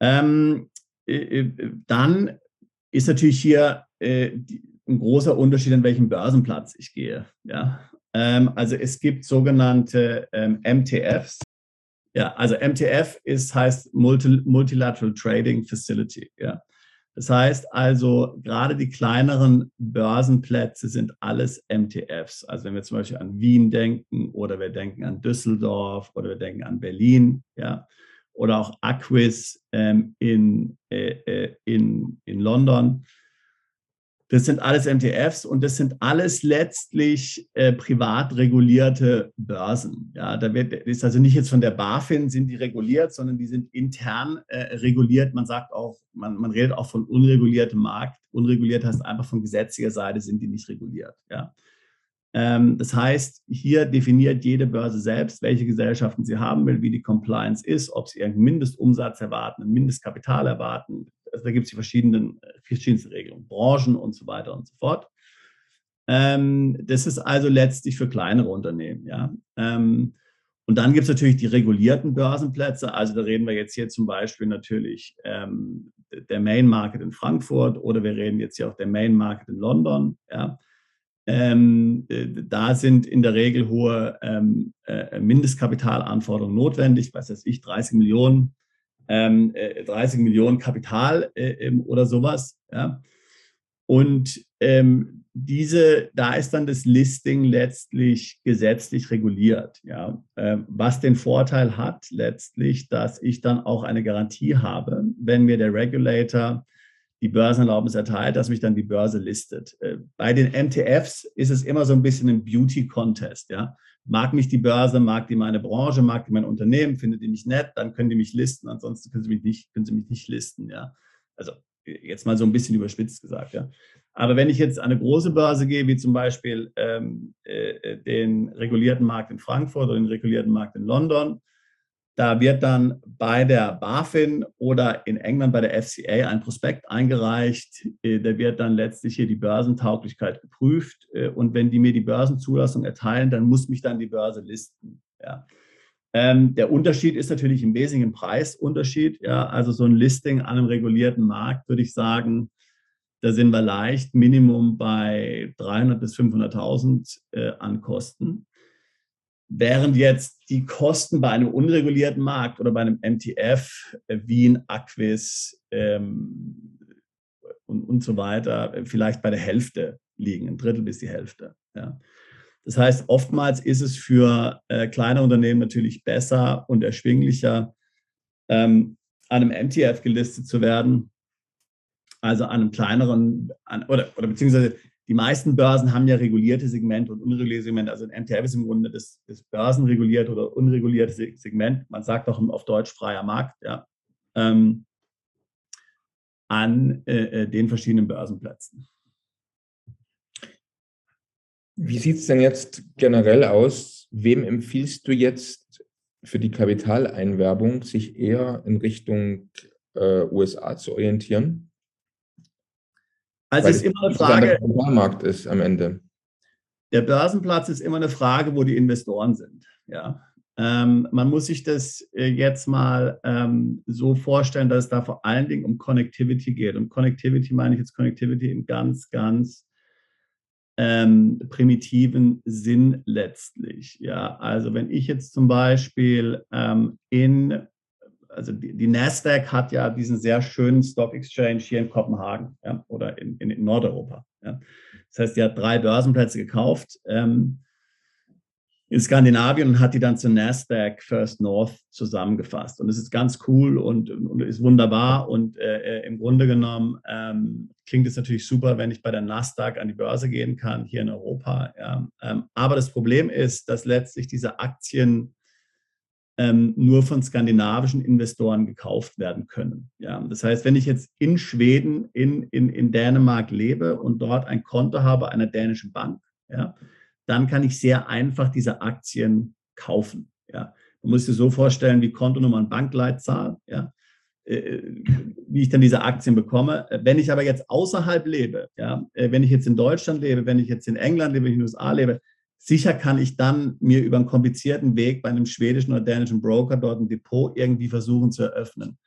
Ähm, äh, äh, dann ist natürlich hier äh, ein großer Unterschied, an welchem Börsenplatz ich gehe. Ja? Ähm, also es gibt sogenannte ähm, MTFs. Ja, also MTF ist, heißt Multilateral Trading Facility. Ja. Das heißt also, gerade die kleineren Börsenplätze sind alles MTFs. Also wenn wir zum Beispiel an Wien denken oder wir denken an Düsseldorf oder wir denken an Berlin, ja, oder auch Aquis ähm, in, äh, äh, in, in London. Das sind alles MTFs und das sind alles letztlich äh, privat regulierte Börsen. Ja, da wird, ist also nicht jetzt von der BaFin sind die reguliert, sondern die sind intern äh, reguliert. Man sagt auch, man, man redet auch von unreguliertem Markt. Unreguliert heißt einfach von gesetzlicher Seite sind die nicht reguliert. Ja. Ähm, das heißt, hier definiert jede Börse selbst, welche Gesellschaften sie haben will, wie die Compliance ist, ob sie irgendeinen Mindestumsatz erwarten, ein Mindestkapital erwarten. Also da gibt es die verschiedenen, äh, verschiedensten Regelungen, Branchen und so weiter und so fort. Ähm, das ist also letztlich für kleinere Unternehmen. Ja. Ähm, und dann gibt es natürlich die regulierten Börsenplätze. Also da reden wir jetzt hier zum Beispiel natürlich ähm, der Main Market in Frankfurt oder wir reden jetzt hier auch der Main Market in London. Ja. Ähm, äh, da sind in der Regel hohe ähm, äh, Mindestkapitalanforderungen notwendig, was weiß ich, 30 Millionen, ähm, äh, 30 Millionen Kapital äh, oder sowas. Ja. Und ähm, diese, da ist dann das Listing letztlich gesetzlich reguliert. Ja. Ähm, was den Vorteil hat letztlich, dass ich dann auch eine Garantie habe, wenn mir der Regulator die Börsenerlaubnis erteilt, dass mich dann die Börse listet. Äh, bei den MTFs ist es immer so ein bisschen ein Beauty-Contest. Ja? Mag mich die Börse, mag die meine Branche, mag die mein Unternehmen, findet die mich nett, dann können die mich listen, ansonsten können sie mich nicht, können sie mich nicht listen. Ja? Also jetzt mal so ein bisschen überspitzt gesagt. Ja? Aber wenn ich jetzt an eine große Börse gehe, wie zum Beispiel ähm, äh, den regulierten Markt in Frankfurt oder den regulierten Markt in London, da wird dann bei der BaFin oder in England bei der FCA ein Prospekt eingereicht. Äh, da wird dann letztlich hier die Börsentauglichkeit geprüft. Äh, und wenn die mir die Börsenzulassung erteilen, dann muss mich dann die Börse listen. Ja. Ähm, der Unterschied ist natürlich im Wesentlichen Preisunterschied. Ja. Also so ein Listing an einem regulierten Markt, würde ich sagen, da sind wir leicht Minimum bei 300.000 bis 500.000 äh, an Kosten. Während jetzt die Kosten bei einem unregulierten Markt oder bei einem MTF, äh, Wien, Aquis ähm, und, und so weiter, äh, vielleicht bei der Hälfte liegen, ein Drittel bis die Hälfte. Ja. Das heißt, oftmals ist es für äh, kleine Unternehmen natürlich besser und erschwinglicher, ähm, an einem MTF gelistet zu werden, also einem kleineren, an, oder, oder beziehungsweise die meisten Börsen haben ja regulierte Segmente und unregulierte Segmente. Also ein MTF ist im Grunde das, das börsenregulierte oder unregulierte Segment. Man sagt auch auf Deutsch freier Markt, ja, ähm, an äh, äh den verschiedenen Börsenplätzen. Wie sieht es denn jetzt generell aus? Wem empfiehlst du jetzt für die Kapitaleinwerbung, sich eher in Richtung äh, USA zu orientieren? Also Weil ist immer eine Frage. Der Kapitalmarkt ist am Ende. Der Börsenplatz ist immer eine Frage, wo die Investoren sind. Ja. Ähm, man muss sich das äh, jetzt mal ähm, so vorstellen, dass es da vor allen Dingen um Connectivity geht. Und Connectivity meine ich jetzt Connectivity im ganz, ganz ähm, primitiven Sinn letztlich. Ja, also wenn ich jetzt zum Beispiel ähm, in also die, die, Nasdaq hat ja diesen sehr schönen Stock Exchange hier in Kopenhagen ja, oder in, in, in Nordeuropa. Ja. Das heißt, die hat drei Börsenplätze gekauft ähm, in Skandinavien und hat die dann zur Nasdaq First North zusammengefasst. Und es ist ganz cool und, und ist wunderbar. Und äh, äh, im Grunde genommen ähm, klingt es natürlich super, wenn ich bei der Nasdaq an die Börse gehen kann, hier in Europa. Ja. Ähm, aber das Problem ist, dass letztlich diese Aktien ähm, nur von skandinavischen Investoren gekauft werden können. Ja, das heißt, wenn ich jetzt in Schweden, in, in, in Dänemark lebe und dort ein Konto habe einer dänischen Bank, ja, dann kann ich sehr einfach diese Aktien kaufen. Ja. Man muss sich so vorstellen wie Kontonummer und Bankleitzahl, ja, äh, wie ich dann diese Aktien bekomme. Wenn ich aber jetzt außerhalb lebe, ja, äh, wenn ich jetzt in Deutschland lebe, wenn ich jetzt in England lebe, wenn ich in den USA lebe, Sicher kann ich dann mir über einen komplizierten Weg bei einem schwedischen oder dänischen Broker dort ein Depot irgendwie versuchen zu eröffnen.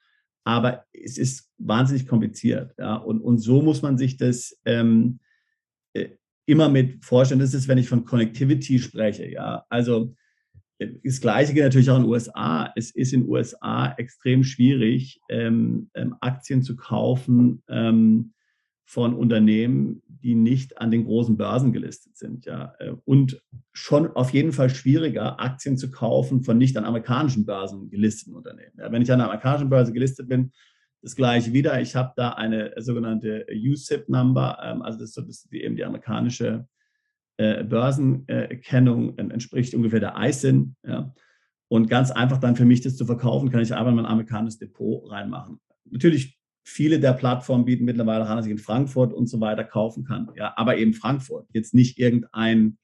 Aber es ist wahnsinnig kompliziert. Ja? Und, und so muss man sich das ähm, äh, immer mit vorstellen. Das ist, wenn ich von Connectivity spreche. Ja? Also das Gleiche geht natürlich auch in den USA. Es ist in den USA extrem schwierig, ähm, ähm, Aktien zu kaufen, ähm, von Unternehmen, die nicht an den großen Börsen gelistet sind. Ja. Äh, und schon auf jeden Fall schwieriger, Aktien zu kaufen von nicht an amerikanischen Börsen gelisteten Unternehmen. Ja, wenn ich an einer amerikanischen Börse gelistet bin, das gleiche wieder. Ich habe da eine sogenannte USIP-Number, ähm, also das ist eben die amerikanische äh, Börsenkennung, entspricht ungefähr der ISIN. Ja. Und ganz einfach dann für mich das zu verkaufen, kann ich einfach mein amerikanisches Depot reinmachen. Natürlich viele der Plattformen bieten mittlerweile an, dass ich in Frankfurt und so weiter kaufen kann. Ja, aber eben Frankfurt, jetzt nicht irgendein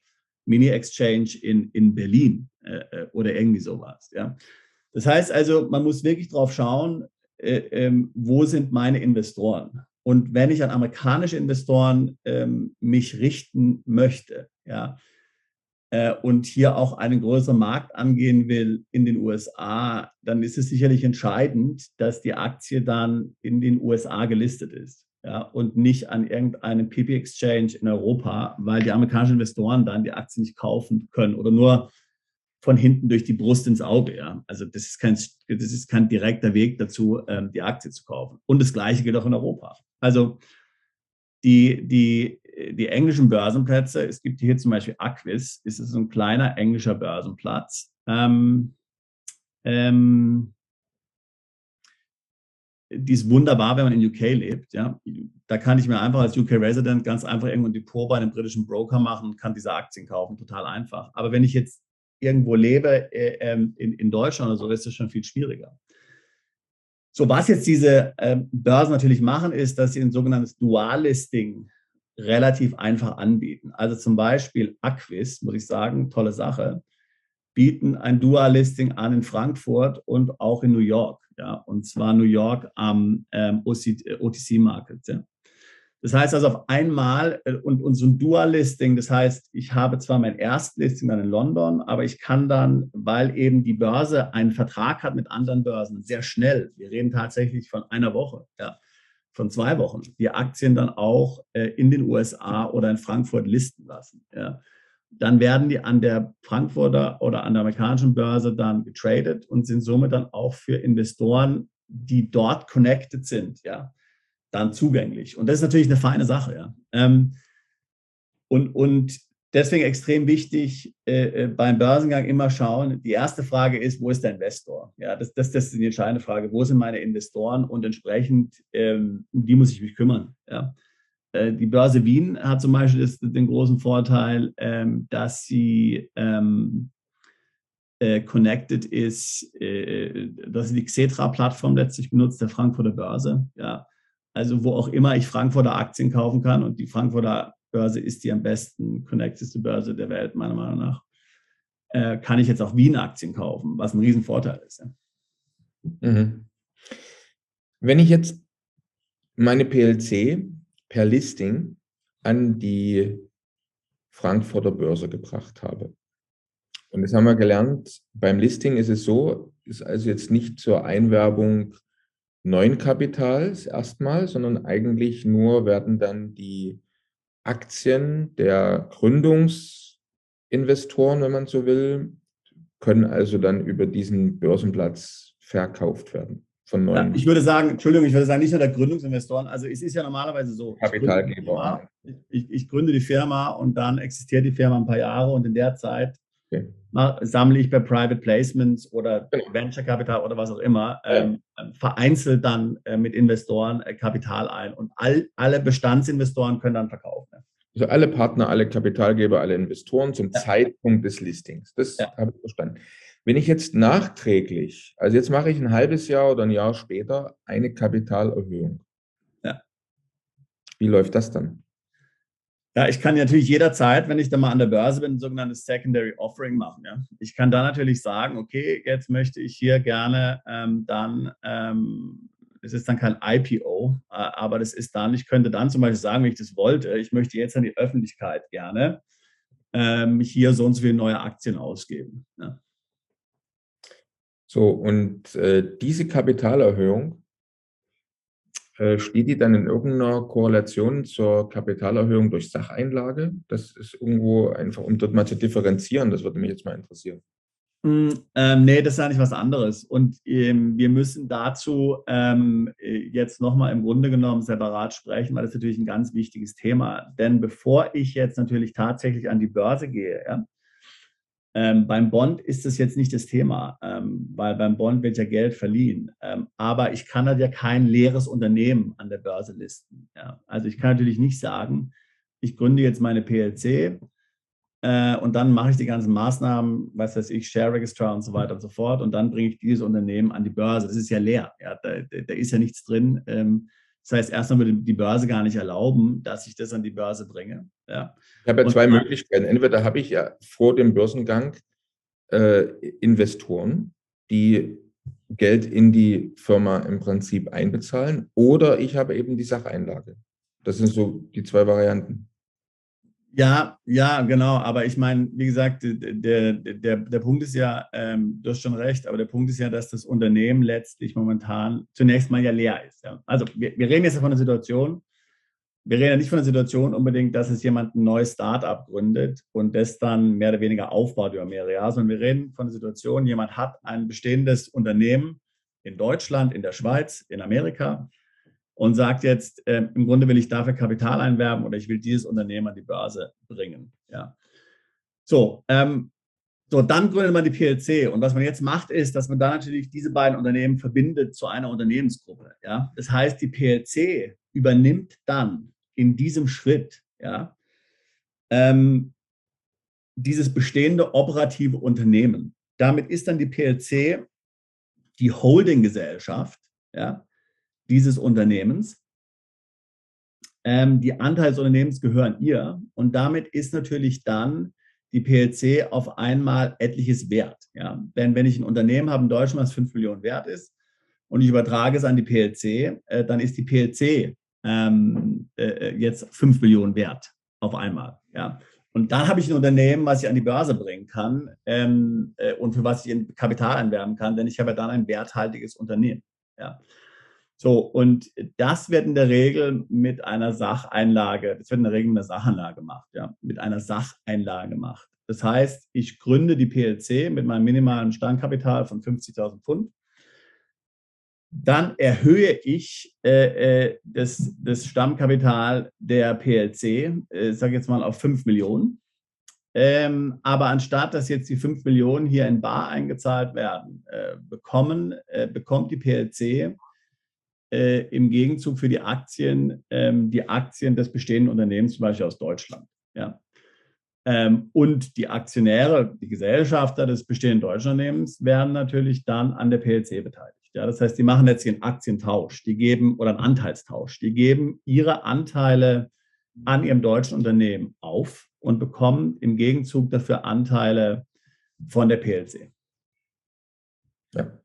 Mini-Exchange in, in Berlin äh, äh, oder irgendwie sowas. Ja. Das heißt also, man muss wirklich drauf schauen, äh, ähm, wo sind meine Investoren? und wenn ich an amerikanische Investoren ähm, mich richten möchte, ja, und hier auch einen größeren Markt angehen will in den USA, dann ist es sicherlich entscheidend, dass die Aktie dann in den USA gelistet ist. Ja, und nicht an irgendeinem PP-Exchange in Europa, weil die amerikanischen Investoren dann die Aktie nicht kaufen können oder nur von hinten durch die Brust ins Auge. Ja. Also das ist kein, das ist kein direkter Weg dazu, ähm, die Aktie zu kaufen. Und das Gleiche gilt auch in Europa. Also die, die, die englischen Börsenplätze, es gibt hier zum Beispiel Aquis, ist es ein kleiner englischer Börsenplatz. Ähm, ähm, die ist wunderbar, wenn man in UK lebt. Ja. Da kann ich mir einfach als UK-Resident ganz einfach irgendwo ein Depot bei einem britischen Broker machen und kann diese Aktien kaufen, total einfach. Aber wenn ich jetzt irgendwo lebe äh, ähm, in, in Deutschland oder so, ist das schon viel schwieriger. So, was jetzt diese äh, Börsen natürlich machen, ist, dass sie ein sogenanntes Dual-Listing relativ einfach anbieten. Also zum Beispiel Aquis, muss ich sagen, tolle Sache, bieten ein Dual-Listing an in Frankfurt und auch in New York. Ja, und zwar New York am ähm, OTC-Market. Ja. Das heißt also auf einmal äh, und, und so ein Dual-Listing, das heißt, ich habe zwar mein Erstlisting dann in London, aber ich kann dann, weil eben die Börse einen Vertrag hat mit anderen Börsen, sehr schnell, wir reden tatsächlich von einer Woche, ja, von zwei Wochen, die Aktien dann auch äh, in den USA oder in Frankfurt listen lassen. Ja. Dann werden die an der Frankfurter oder an der amerikanischen Börse dann getradet und sind somit dann auch für Investoren, die dort connected sind, ja, dann zugänglich. Und das ist natürlich eine feine Sache. Ja. Ähm, und, und deswegen extrem wichtig, äh, äh, beim Börsengang immer schauen. Die erste Frage ist, wo ist der Investor? Ja, das, das, das ist die entscheidende Frage. Wo sind meine Investoren? Und entsprechend, ähm, um die muss ich mich kümmern. Ja. Äh, die Börse Wien hat zum Beispiel das, den großen Vorteil, ähm, dass sie ähm, äh, connected ist, äh, dass sie die Xetra-Plattform letztlich benutzt, der Frankfurter Börse. Ja also wo auch immer ich Frankfurter Aktien kaufen kann und die Frankfurter Börse ist die am besten connectedste Börse der Welt, meiner Meinung nach, äh, kann ich jetzt auch Wien-Aktien kaufen, was ein Riesenvorteil ist. Ja. Mhm. Wenn ich jetzt meine PLC per Listing an die Frankfurter Börse gebracht habe. Und das haben wir gelernt, beim Listing ist es so, ist also jetzt nicht zur Einwerbung neuen Kapitals erstmal, sondern eigentlich nur werden dann die Aktien der Gründungsinvestoren, wenn man so will, können also dann über diesen Börsenplatz verkauft werden. Von neuen. Ja, ich würde sagen, Entschuldigung, ich würde sagen, nicht nur der Gründungsinvestoren. Also es ist ja normalerweise so. Kapitalgeber. Ich, ich, gründe die Firma und dann existiert die Firma ein paar Jahre und in der Zeit okay. sammle ich bei Private Placements oder genau. Venture Capital oder was auch immer ähm, vereinzelt dann äh, mit Investoren äh, Kapital ein und all, alle Bestandsinvestoren können dann verkaufen. Ja. Also alle Partner, alle Kapitalgeber, alle Investoren zum ja. Zeitpunkt des Listings. Das ja. habe ich verstanden. Wenn ich jetzt nachträglich, also jetzt mache ich ein halbes Jahr oder ein Jahr später eine Kapitalerhöhung. Ja. Wie läuft das dann? Ja, ich kann natürlich jederzeit, wenn ich dann mal an der Börse bin, ein sogenanntes Secondary Offering machen. Ja. Ich kann da natürlich sagen, okay, jetzt möchte ich hier gerne ähm, dann, ähm, das ist dann kein IPO, äh, aber das ist dann, ich könnte dann zum Beispiel sagen, wenn ich das wollte, ich möchte jetzt an die Öffentlichkeit gerne ähm, hier so und so viele neue Aktien ausgeben. Ja. So, und äh, diese Kapitalerhöhung, steht die dann in irgendeiner Korrelation zur Kapitalerhöhung durch Sacheinlage? Das ist irgendwo einfach, um dort mal zu differenzieren, das würde mich jetzt mal interessieren. Mm, ähm, nee, das ist eigentlich was anderes. Und ähm, wir müssen dazu ähm, jetzt nochmal im Grunde genommen separat sprechen, weil das ist natürlich ein ganz wichtiges Thema. Denn bevor ich jetzt natürlich tatsächlich an die Börse gehe, ja, ähm, beim Bond ist das jetzt nicht das Thema, ähm, weil beim Bond wird ja Geld verliehen. Ähm, aber ich kann halt ja kein leeres Unternehmen an der Börse listen. Ja. Also ich kann natürlich nicht sagen, ich gründe jetzt meine PLC äh, und dann mache ich die ganzen Maßnahmen, was weiß ich, Share Registrar und so weiter und so fort und dann bringe ich dieses Unternehmen an die Börse. Das ist ja leer. Ja. Da, da ist ja nichts drin. Ähm, das heißt, erstmal würde die Börse gar nicht erlauben, dass ich das an die Börse bringe. Ja. Ich habe ja zwei Möglichkeiten. Entweder habe ich ja vor dem Börsengang äh, Investoren, die Geld in die Firma im Prinzip einbezahlen oder ich habe eben die Sacheinlage. Das sind so die zwei Varianten. Ja, ja, genau. Aber ich meine, wie gesagt, der, der, der Punkt ist ja, ähm, du hast schon recht, aber der Punkt ist ja, dass das Unternehmen letztlich momentan zunächst mal ja leer ist. Ja. Also wir, wir reden jetzt von der Situation, wir reden ja nicht von der Situation unbedingt, dass es jemand ein neues Start-up gründet und das dann mehr oder weniger aufbaut über mehrere Jahre, sondern wir reden von der Situation, jemand hat ein bestehendes Unternehmen in Deutschland, in der Schweiz, in Amerika und sagt jetzt, äh, im Grunde will ich dafür Kapital einwerben oder ich will dieses Unternehmen an die Börse bringen. Ja. So, ähm, so, dann gründet man die PLC. Und was man jetzt macht, ist, dass man da natürlich diese beiden Unternehmen verbindet zu einer Unternehmensgruppe. Ja? Das heißt, die PLC übernimmt dann in diesem Schritt ja, ähm, dieses bestehende operative Unternehmen. Damit ist dann die PLC die Holdinggesellschaft, ja, dieses Unternehmens. Ähm, die Anteile des Unternehmens gehören ihr und damit ist natürlich dann die PLC auf einmal etliches wert. Ja? Denn wenn ich ein Unternehmen habe in Deutschland, was 5 Millionen wert ist und ich übertrage es an die PLC, äh, dann ist die PLC ähm, äh, jetzt 5 Millionen wert auf einmal. Ja? Und dann habe ich ein Unternehmen, was ich an die Börse bringen kann ähm, äh, und für was ich Kapital einwerben kann, denn ich habe ja dann ein werthaltiges Unternehmen. Ja? So, und das wird in der Regel mit einer Sacheinlage, das wird in der Regel mit einer Sachanlage gemacht, ja, mit einer Sacheinlage gemacht. Das heißt, ich gründe die PLC mit meinem minimalen Standkapital von 50.000 Pfund. Dann erhöhe ich äh, äh, das, das Stammkapital der PLC, äh, sage jetzt mal auf 5 Millionen. Ähm, aber anstatt dass jetzt die 5 Millionen hier in Bar eingezahlt werden, äh, bekommen, äh, bekommt die PLC äh, im Gegenzug für die Aktien ähm, die Aktien des bestehenden Unternehmens, zum Beispiel aus Deutschland. Ja. Ähm, und die Aktionäre, die Gesellschafter des bestehenden deutschen Unternehmens werden natürlich dann an der PLC beteiligt. Ja, das heißt, die machen jetzt einen Aktientausch, die geben oder einen Anteilstausch, die geben ihre Anteile an ihrem deutschen Unternehmen auf und bekommen im Gegenzug dafür Anteile von der PLC. Ja.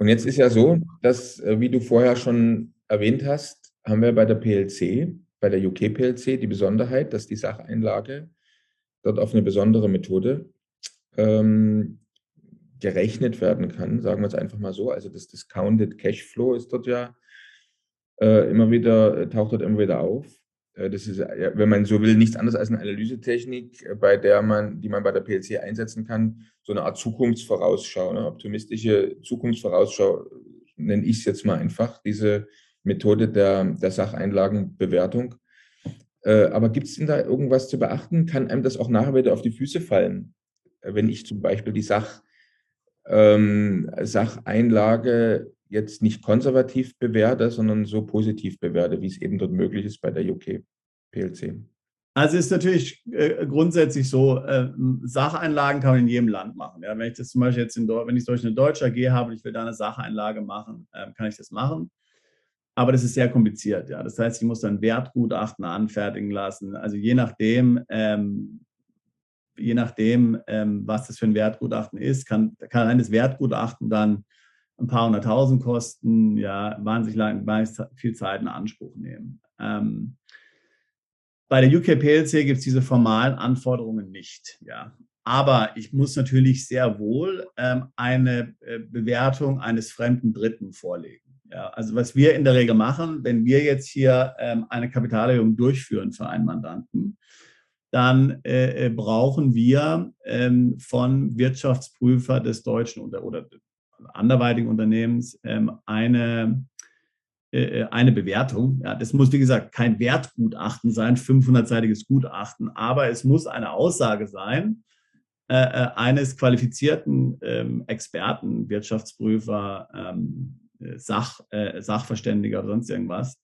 Und jetzt ist ja so, dass, äh, wie du vorher schon erwähnt hast, haben wir bei der PLC, bei der UK PLC die Besonderheit, dass die Sacheinlage dort auf eine besondere Methode ähm, gerechnet werden kann, sagen wir es einfach mal so. Also das Discounted Cashflow ist dort ja äh, immer wieder, taucht dort immer wieder auf. Äh, das ist, wenn man so will, nichts anderes als eine Analysetechnik, äh, bei der man, die man bei der PLC einsetzen kann, so eine Art Zukunftsvorausschau, eine optimistische Zukunftsvorausschau, nenne ich es jetzt mal einfach, diese Methode der, der Sacheinlagenbewertung. Äh, aber gibt es denn da irgendwas zu beachten? Kann einem das auch nachher wieder auf die Füße fallen, wenn ich zum Beispiel die Sach, ähm, Sacheinlage jetzt nicht konservativ bewerte, sondern so positiv bewerte, wie es eben dort möglich ist bei der UK PLC? Also ist natürlich äh, grundsätzlich so, äh, Sacheinlagen kann man in jedem Land machen. Ja, wenn ich das zum Beispiel jetzt in wenn ich durch eine deutsche AG habe und ich will da eine Sacheinlage machen, äh, kann ich das machen. Aber das ist sehr kompliziert. Ja. Das heißt, ich muss dann Wertgutachten anfertigen lassen. Also je nachdem, ähm, je nachdem, ähm, was das für ein Wertgutachten ist, kann, kann ein das Wertgutachten dann ein paar hunderttausend kosten, ja, wahnsinnig, lang, wahnsinnig viel Zeit in Anspruch nehmen. Ähm, bei der UK PLC gibt es diese formalen Anforderungen nicht. Ja. Aber ich muss natürlich sehr wohl ähm, eine äh, Bewertung eines fremden Dritten vorlegen. Ja. Also was wir in der Regel machen, wenn wir jetzt hier ähm, eine Kapitalerhöhung durchführen für einen Mandanten, dann äh, äh brauchen wir ähm, von Wirtschaftsprüfer des deutschen oder, oder anderweitigen Unternehmens ähm, eine, äh, äh, eine Bewertung. Ja, das muss, wie gesagt, kein Wertgutachten sein, 500-seitiges Gutachten, aber es muss eine Aussage sein äh, äh, eines qualifizierten ähm, Experten, Wirtschaftsprüfer, ähm, Sach, Sachverständiger oder sonst irgendwas,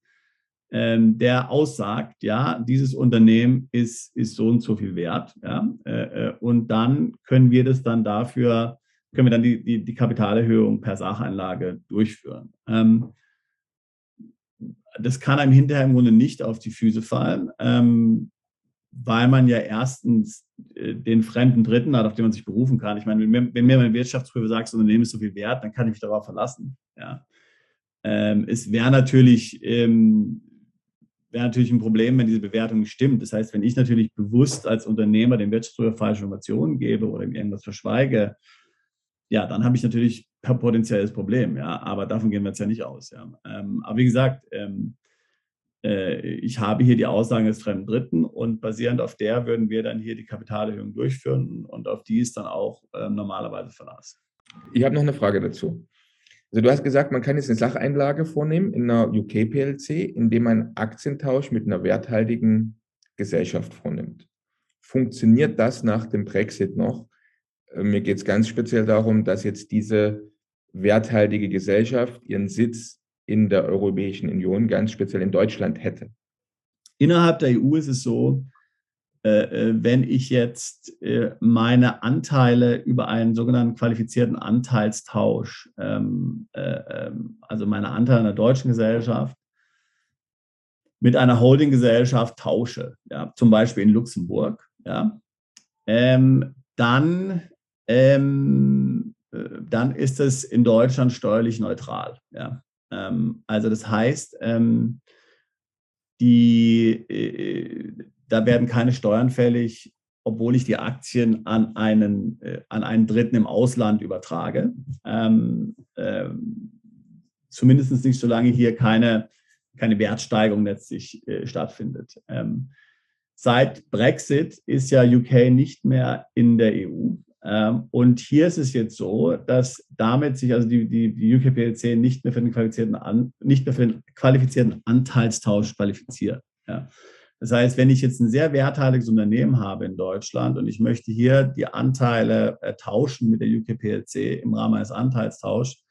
ähm, der aussagt, ja, dieses Unternehmen ist, ist so und so viel wert. Ja, äh, und dann können wir das dann dafür können wir dann die, die, die Kapitalerhöhung per Sacheinlage durchführen. Ähm, das kann einem hinterher im Grunde nicht auf die Füße fallen. Ähm, weil man ja erstens äh, den fremden Dritten hat, auf den man sich berufen kann. Ich meine, wenn mir, wenn mir mein Wirtschaftsprüfer sagt, das Unternehmen ist so viel wert, dann kann ich mich darauf verlassen. Ja. Ähm, es wäre natürlich, ähm, wäre natürlich ein Problem, wenn diese Bewertung nicht stimmt. Das heißt, wenn ich natürlich bewusst als Unternehmer dem Wirtschaftsprüfer falsche Informationen gebe oder ihm irgendwas verschweige, ja, dann habe ich natürlich ein potenzielles Problem. Ja, aber davon gehen wir jetzt ja nicht aus. Ja. Ähm, aber wie gesagt, ähm, äh, ich habe hier die Aussagen des fremden Dritten und basierend auf der würden wir dann hier die Kapitalerhöhung durchführen und auf die ist dann auch äh, normalerweise Verlass. Ich habe noch eine Frage dazu. Also du hast gesagt, man kann jetzt eine Sacheinlage vornehmen in einer UK PLC, indem man Aktientausch mit einer werthaltigen Gesellschaft vornimmt. Funktioniert das nach dem Brexit noch? Äh, mir geht es ganz speziell darum, dass jetzt diese werthaltige Gesellschaft ihren Sitz in der Europäischen Union, ganz speziell in Deutschland, hätte. Innerhalb der EU ist es so, wenn ich jetzt meine Anteile über einen sogenannten qualifizierten Anteilstausch, ähm, ähm, also meine Anteile einer deutschen Gesellschaft, mit einer Holdinggesellschaft tausche, ja, zum Beispiel in Luxemburg, ja, ähm, dann ähm, äh, dann ist es in Deutschland steuerlich neutral. Ja. Ähm, also das heißt, ähm, die, äh, da werden keine Steuern fällig, obwohl ich die Aktien an einen, äh, an einen Dritten im Ausland übertrage. Ähm, ähm zumindest nicht, solange hier keine, keine Wertsteigerung letztlich äh, stattfindet. Ähm, seit Brexit ist ja UK nicht mehr in der EU. Ähm, und hier ist es jetzt so, dass damit sich also die, die, die UKPLC nicht mehr für den qualifizierten, An, nicht mehr für den qualifizierten Anteilstausch qualifiziert. Ja. Das heißt, wenn ich jetzt ein sehr werthaltiges Unternehmen habe in Deutschland und ich möchte hier die Anteile äh, tauschen mit der UKPLC im Rahmen eines Anteilstauschs,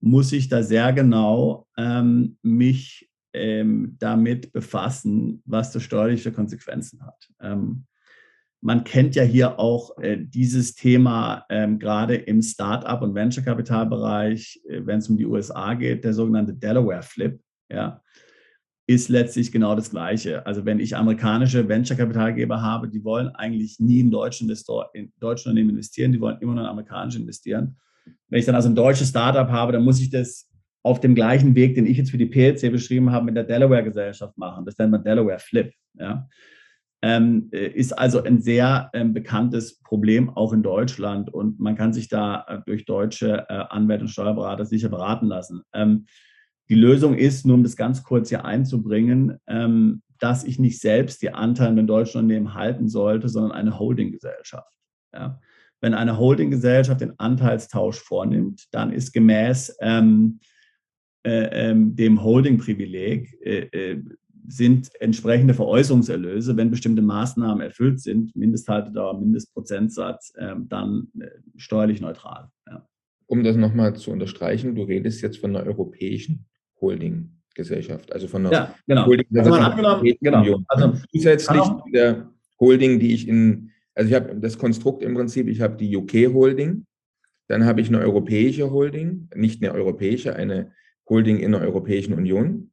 muss ich da sehr genau ähm, mich ähm, damit befassen, was das steuerliche Konsequenzen hat. Ähm, man kennt ja hier auch äh, dieses Thema ähm, gerade im Start-up und Venture-Kapitalbereich, äh, wenn es um die USA geht, der sogenannte Delaware Flip, ja, ist letztlich genau das Gleiche. Also wenn ich amerikanische Venture-Kapitalgeber habe, die wollen eigentlich nie in deutschen, Investor, in deutschen Unternehmen investieren, die wollen immer nur in amerikanisch investieren. Wenn ich dann also ein deutsches Startup habe, dann muss ich das auf dem gleichen Weg, den ich jetzt für die PLC beschrieben habe, mit der Delaware-Gesellschaft machen. Das nennt man Delaware Flip. Ja ähm, äh, ist also ein sehr ähm, bekanntes Problem auch in Deutschland und man kann sich da äh, durch deutsche äh, Anwälte und Steuerberater sicher beraten lassen. Ähm, die Lösung ist, nur um das ganz kurz hier einzubringen, ähm, dass ich nicht selbst die Anteile in deutschen Unternehmen halten sollte, sondern eine Holdinggesellschaft. Ja. Wenn eine Holdinggesellschaft den Anteilstausch vornimmt, dann ist gemäß ähm, äh, ähm, dem Holdingprivileg äh, sind entsprechende Veräußerungserlöse, wenn bestimmte Maßnahmen erfüllt sind, Mindesthaltedauer, Mindestprozentsatz, äh, dann äh, steuerlich neutral. Ja. Um das nochmal zu unterstreichen, du redest jetzt von einer europäischen Holdinggesellschaft, also von einer ja, genau. Holdinggesellschaft. Also, genau. also zusätzlich der Holding, die ich in, also ich habe das Konstrukt im Prinzip, ich habe die UK Holding, dann habe ich eine europäische Holding, nicht eine europäische, eine Holding in der Europäischen Union.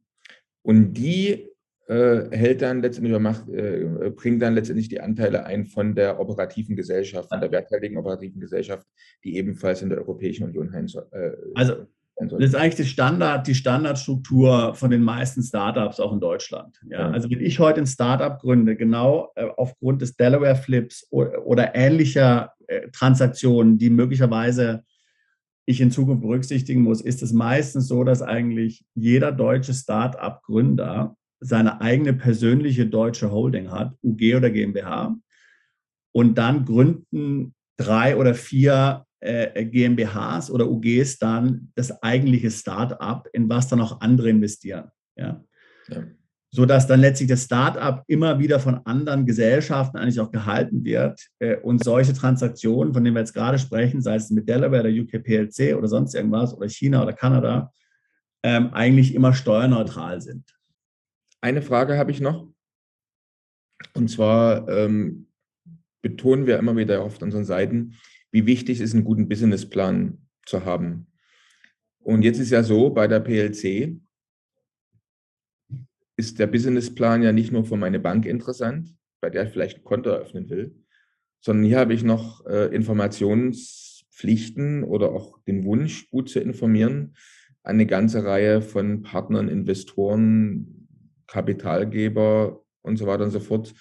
Und die äh, hält dann letztendlich macht, äh, bringt dann letztendlich die Anteile ein von der operativen Gesellschaft, von der werthaltigen operativen Gesellschaft, die ebenfalls in der Europäischen Union sein soll. Äh, also das ist eigentlich die Standard, die Standardstruktur von den meisten Startups auch in Deutschland. Ja? Also wenn ich heute ein Startup gründe, genau äh, aufgrund des Delaware Flips oder, ähnlicher äh, Transaktionen, die möglicherweise ich in Zukunft berücksichtigen muss, ist es meistens so, dass eigentlich jeder deutsche Startup-Gründer seine eigene persönliche deutsche Holding hat, UG oder GmbH, und dann gründen drei oder vier GmbHs oder UGs dann das eigentliche Start-up, in was dann auch andere investieren. Ja? ja. Sodass dann letztlich das Start-up immer wieder von anderen Gesellschaften eigentlich auch gehalten wird äh, und solche Transaktionen, von denen wir jetzt gerade sprechen, sei es mit Delaware, der UK PLC oder sonst irgendwas oder China oder Kanada, ähm, eigentlich immer steuerneutral sind. Eine Frage habe ich noch. Und zwar ähm, betonen wir immer wieder auf unseren Seiten, wie wichtig es ist, einen guten Businessplan zu haben. Und jetzt ist ja so, bei der PLC ist der Businessplan ja nicht nur für meine Bank interessant. bei der ich vielleicht ein Konto eröffnen will, sondern hier habe ich noch äh, Informationspflichten oder auch den Wunsch, gut zu informieren, an eine ganze Reihe von Partnern, Investoren, Kapitalgeber und so weiter und so fort.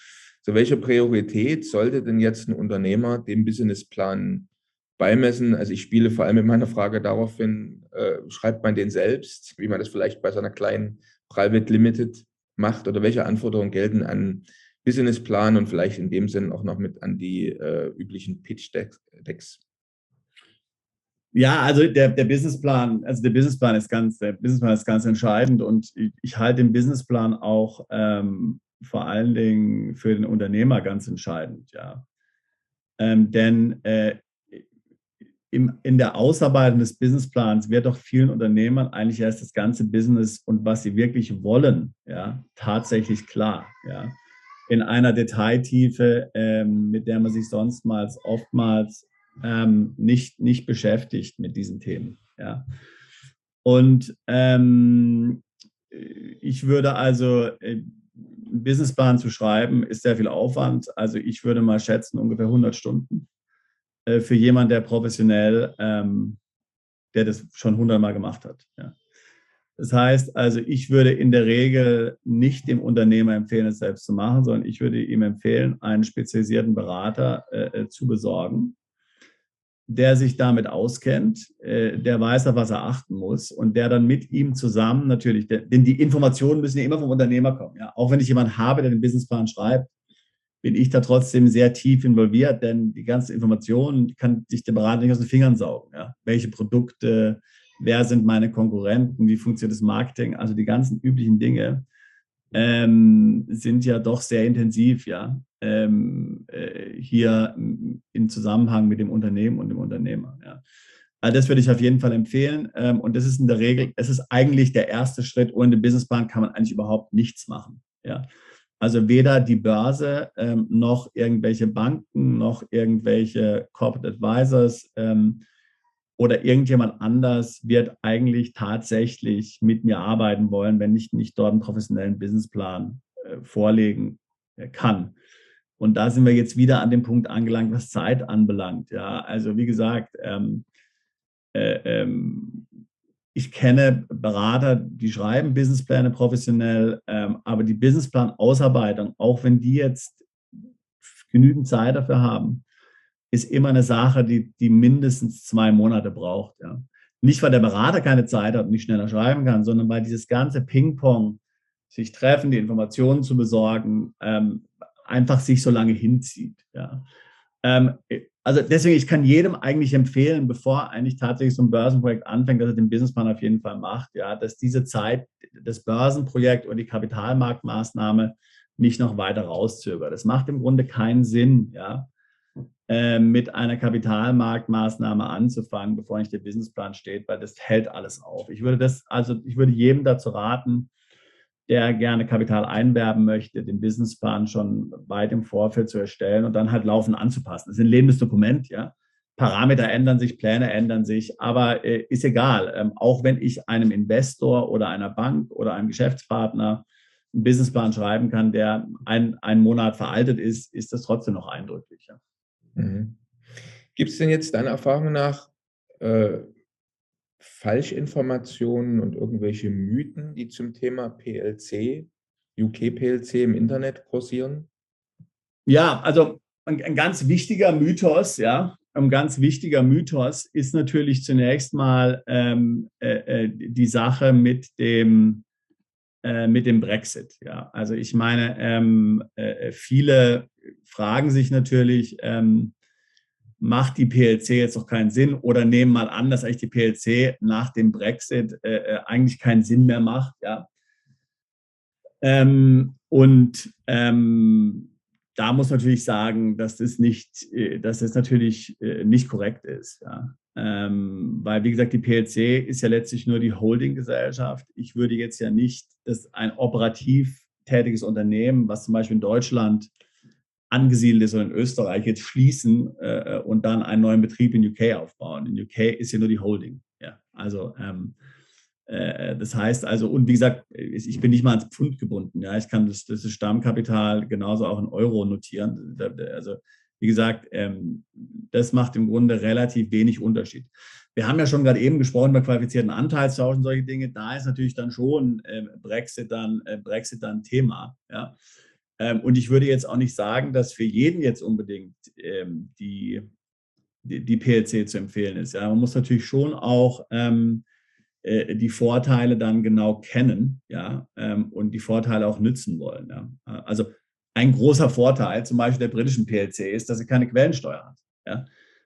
So, welche Priorität sollte denn jetzt ein Unternehmer dem Businessplan beimessen? Also ich spiele vor allem mit meiner Frage darauf hin, äh, schreibt man den selbst, wie man das vielleicht bei so einer kleinen Private Limited macht oder welche Anforderungen gelten an Businessplan und vielleicht in dem Sinn auch noch mit an die äh, üblichen Pitch-Decks? Ja, also der, der Businessplan, also der Businessplan ist ganz, der Businessplan ist ganz entscheidend und ich, ich halte den Businessplan auch ähm, vor allen Dingen für den Unternehmer ganz entscheidend, ja. Ähm, denn äh, im, in der Ausarbeitung des Businessplans wird doch vielen Unternehmern eigentlich erst das ganze Business und was sie wirklich wollen, ja, tatsächlich klar, ja. In einer Detailtiefe, ähm, mit der man sich sonstmals oftmals ähm, nicht, nicht beschäftigt mit diesen Themen, ja. Und ähm, ich würde also, äh, Businessplan zu schreiben, ist sehr viel Aufwand. Also ich würde mal schätzen, ungefähr 100 Stunden äh, für jemanden, der professionell, ähm, der das schon 100 Mal gemacht hat. Ja. Das heißt also, ich würde in der Regel nicht dem Unternehmer empfehlen, es selbst zu machen, sondern ich würde ihm empfehlen, einen spezialisierten Berater äh, äh zu besorgen, der sich damit auskennt, äh, der weiß, auf was er achten muss und der dann mit ihm zusammen natürlich, denn die Informationen müssen ja immer vom Unternehmer kommen. Ja? Auch wenn ich jemanden habe, der den Businessplan schreibt, bin ich da trotzdem sehr tief involviert, denn die ganzen Informationen kann sich der Berater nicht aus den Fingern saugen. Ja? Welche Produkte, wer sind meine Konkurrenten, wie funktioniert das Marketing, also die ganzen üblichen Dinge ähm, sind ja doch sehr intensiv, ja, ähm, äh, hier im Zusammenhang mit dem Unternehmen und dem Unternehmer. Ja. Also das würde ich auf jeden Fall empfehlen. Ähm, und das ist in der Regel, es ist eigentlich der erste Schritt. Ohne den Businessplan kann man eigentlich überhaupt nichts machen. Ja. Also weder die Börse ähm, noch irgendwelche Banken noch irgendwelche Corporate Advisors ähm, oder irgendjemand anders wird eigentlich tatsächlich mit mir arbeiten wollen, wenn ich nicht dort einen professionellen Businessplan äh, vorlegen äh, kann. Und da sind wir jetzt wieder an dem Punkt angelangt, was Zeit anbelangt. Ja, also wie gesagt, ähm, äh, ähm, ich kenne Berater, die schreiben Businesspläne professionell, ähm, aber die Businessplan-Ausarbeitung, auch wenn die jetzt genügend Zeit dafür haben, ist immer eine Sache, die, die mindestens zwei Monate braucht. Ja. Nicht, weil der Berater keine Zeit hat und nicht schneller schreiben kann, sondern weil dieses ganze Ping-Pong, sich treffen, die Informationen zu besorgen, ähm, einfach sich so lange hinzieht. Ja. Ähm, also deswegen, ich kann jedem eigentlich empfehlen, bevor eigentlich tatsächlich so ein Börsenprojekt anfängt, dass er den Businessplan auf jeden Fall macht, ja, dass diese Zeit, das Börsenprojekt oder die Kapitalmarktmaßnahme nicht noch weiter rauszögert. Das macht im Grunde keinen Sinn, ja, äh, mit einer Kapitalmarktmaßnahme anzufangen, bevor nicht der Businessplan steht, weil das hält alles auf. Ich würde das, also ich würde jedem dazu raten, der gerne Kapital einwerben möchte, den Businessplan schon weit im Vorfeld zu erstellen und dann halt laufend anzupassen. Das ist ein lebendes Dokument, ja. Parameter ändern sich, Pläne ändern sich, aber äh, ist egal. Ähm, auch wenn ich einem Investor oder einer Bank oder einem Geschäftspartner einen Businessplan schreiben kann, der ein, einen Monat veraltet ist, ist das trotzdem noch eindrücklich. Ja. Mhm. Gibt es denn jetzt deiner Erfahrung nach äh, Falschinformationen und irgendwelche Mythen, die zum Thema PLC, UK-PLC im Internet kursieren? Ja, also ein, ein, ganz wichtiger Mythos, ja, ein ganz wichtiger Mythos ist natürlich zunächst mal ähm, äh, äh die Sache mit dem, äh, mit dem Brexit. Ja, also ich meine, ähm, äh, viele fragen sich natürlich, ähm, macht die PLC jetzt noch keinen Sinn oder nehmen mal an, dass eigentlich die PLC nach dem Brexit äh, äh, eigentlich keinen Sinn mehr macht. Ja. Ähm, und ähm, da muss man natürlich sagen, dass das nicht, äh, dass das natürlich äh, nicht korrekt ist. Ja. Ähm, weil, wie gesagt, die PLC ist ja letztlich nur die Holdinggesellschaft. Ich würde jetzt ja nicht, dass ein operativ tätiges Unternehmen, was zum Beispiel in Deutschland angesiedelt ist oder in Österreich, jetzt schließen äh, und dann einen neuen Betrieb in UK aufbauen. In UK ist ja nur die Holding. Ja, also ähm, Äh, das heißt also, und wie gesagt, ich bin nicht mal ans Pfund gebunden. Ja, ich kann das, das Stammkapital genauso auch in Euro notieren. Also, wie gesagt, ähm, das macht im Grunde relativ wenig Unterschied. Wir haben ja schon gerade eben gesprochen über qualifizierten Anteilstausch und solche Dinge. Da ist natürlich dann schon ähm, Brexit dann, äh, Brexit dann Thema. Ja. Ähm, und ich würde jetzt auch nicht sagen, dass für jeden jetzt unbedingt die, die, die PLC zu empfehlen ist. Ja. Man muss natürlich schon auch äh, die Vorteile dann genau kennen, ja, ähm, und die Vorteile auch nützen wollen. Ja. Also ein großer Vorteil zum Beispiel der britischen PLC ist, dass sie keine Quellensteuer hat. Ja.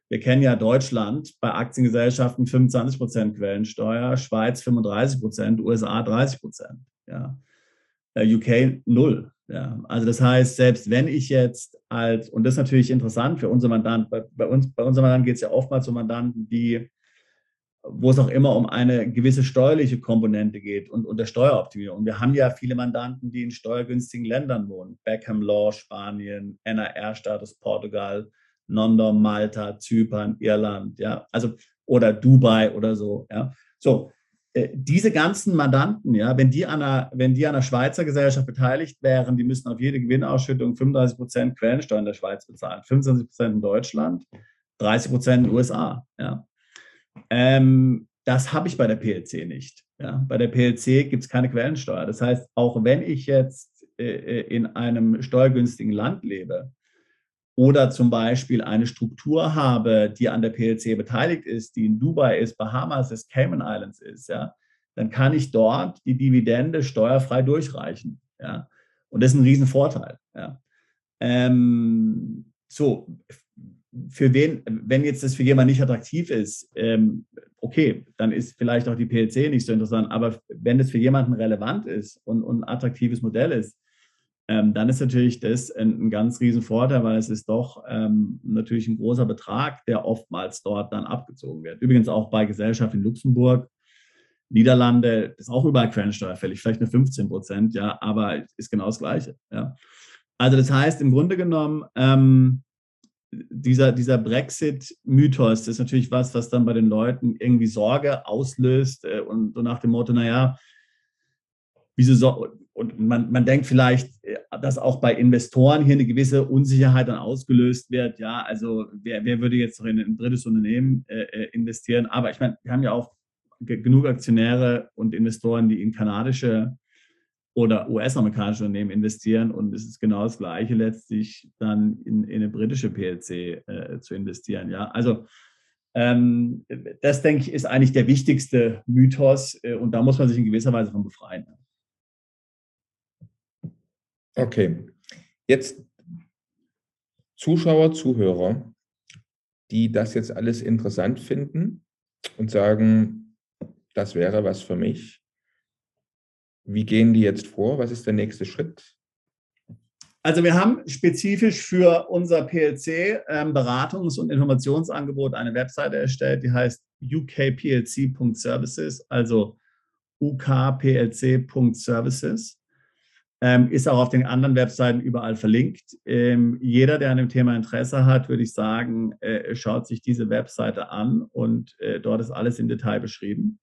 Wir kennen ja Deutschland bei Aktiengesellschaften 25 Prozent Quellensteuer, Schweiz 35 Prozent, USA 30 Prozent. Ja. Äh, UK null. Ja. Also das heißt, selbst wenn ich jetzt als, und das ist natürlich interessant für unsere Mandanten, bei, bei uns, bei unserem Mandanten geht es ja oftmals um Mandanten, die wo es auch immer um eine gewisse steuerliche Komponente geht und, und der Steueroptimierung. Wir haben ja viele Mandanten, die in steuergünstigen Ländern wohnen. Beckham Law, Spanien, NRR-Status Portugal, London, Malta, Zypern, Irland, ja, also oder Dubai oder so, ja. So, diese ganzen Mandanten, ja, wenn die, an einer, wenn die an einer Schweizer Gesellschaft beteiligt wären, die müssen auf jede Gewinnausschüttung 35 Prozent Quellensteuer in der Schweiz bezahlen, 25 Prozent in Deutschland, 30 Prozent in den USA, ja. Ähm, das habe ich bei der PLC nicht. Ja, bei der PLC gibt es keine Quellensteuer. Das heißt, auch wenn ich jetzt äh, äh, in einem steuergünstigen Land lebe oder zum Beispiel eine Struktur habe, die an der PLC beteiligt ist, die in Dubai ist, Bahamas ist, Cayman Islands ist, ja, dann kann ich dort die Dividende steuerfrei durchreichen. Ja. Und das ist ein Riesenvorteil. Ja. Ähm, so, für wen, wenn jetzt das für jemanden nicht attraktiv ist, ähm, okay, dann ist vielleicht auch die PLC nicht so interessant. Aber wenn es für jemanden relevant ist und, und ein attraktives Modell ist, ähm, dann ist natürlich das ein, ein, ganz riesen Vorteil, weil es ist doch ähm, natürlich ein großer Betrag, der oftmals dort dann abgezogen wird. Übrigens auch bei Gesellschaft in Luxemburg, Niederlande ist auch überall Quellensteuer fällig, vielleicht nur 15 Prozent, ja, aber ist genau das Gleiche. Ja. Also das heißt, im Grunde genommen, ähm, dieser, dieser Brexit-Mythos ist natürlich was, was dann bei den Leuten irgendwie Sorge auslöst äh, und so nach dem Motto, naja, wieso so, und man, man denkt vielleicht, äh, dass auch bei Investoren hier eine gewisse Unsicherheit dann ausgelöst wird. Ja, also wer, wer würde jetzt noch in ein drittes Unternehmen äh, äh investieren? Aber ich meine, wir haben ja auch genug Aktionäre und Investoren, die in kanadische oder US-amerikanische Unternehmen investieren und es ist genau das Gleiche letztlich dann in, in eine britische PLC äh, zu investieren. Ja, also ähm, das denke ich ist eigentlich der wichtigste Mythos äh, und da muss man sich in gewisser Weise von befreien. Okay, jetzt Zuschauer, Zuhörer, die das jetzt alles interessant finden und sagen, das wäre was für mich wie gehen die jetzt vor? Was ist der nächste Schritt? Also wir haben spezifisch für unser PLC ähm, Beratungs- und Informationsangebot eine Webseite erstellt, die heißt ukplc.services, also ukplc.services. Ähm, ist auch auf den anderen Webseiten überall verlinkt. Ähm, jeder, der an dem Thema Interesse hat, würde ich sagen, äh, schaut sich diese Webseite an und äh, dort ist alles im Detail beschrieben.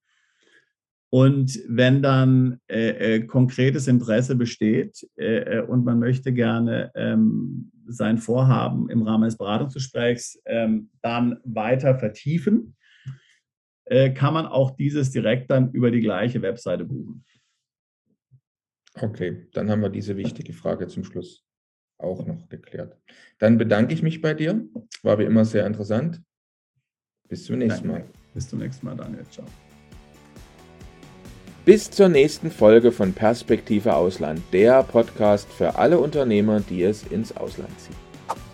Und wenn dann äh, äh, konkretes Interesse besteht äh, äh, und man möchte gerne ähm, sein Vorhaben im Rahmen eines Beratungsgesprächs ähm, dann weiter vertiefen, kann man auch dieses direkt dann über die gleiche Webseite buchen. Okay, dann haben wir diese wichtige Frage zum Schluss auch noch geklärt. Dann bedanke ich mich bei dir. War wie immer sehr interessant. Bis zum nächsten. Mal. Bis zum nächsten Mal, Daniel. Ciao. Bis zur nächsten Folge von Perspektive Ausland, der Podcast für alle Unternehmer, die es ins Ausland ziehen.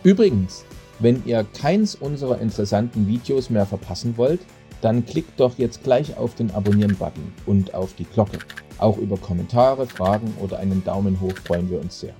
Übrigens, wenn ihr keins unserer interessanten Videos mehr verpassen wollt, dann klickt doch jetzt gleich auf den Abonnieren-Button und auf die Glocke. Auch über Kommentare, Fragen oder einen Daumen hoch freuen wir uns sehr.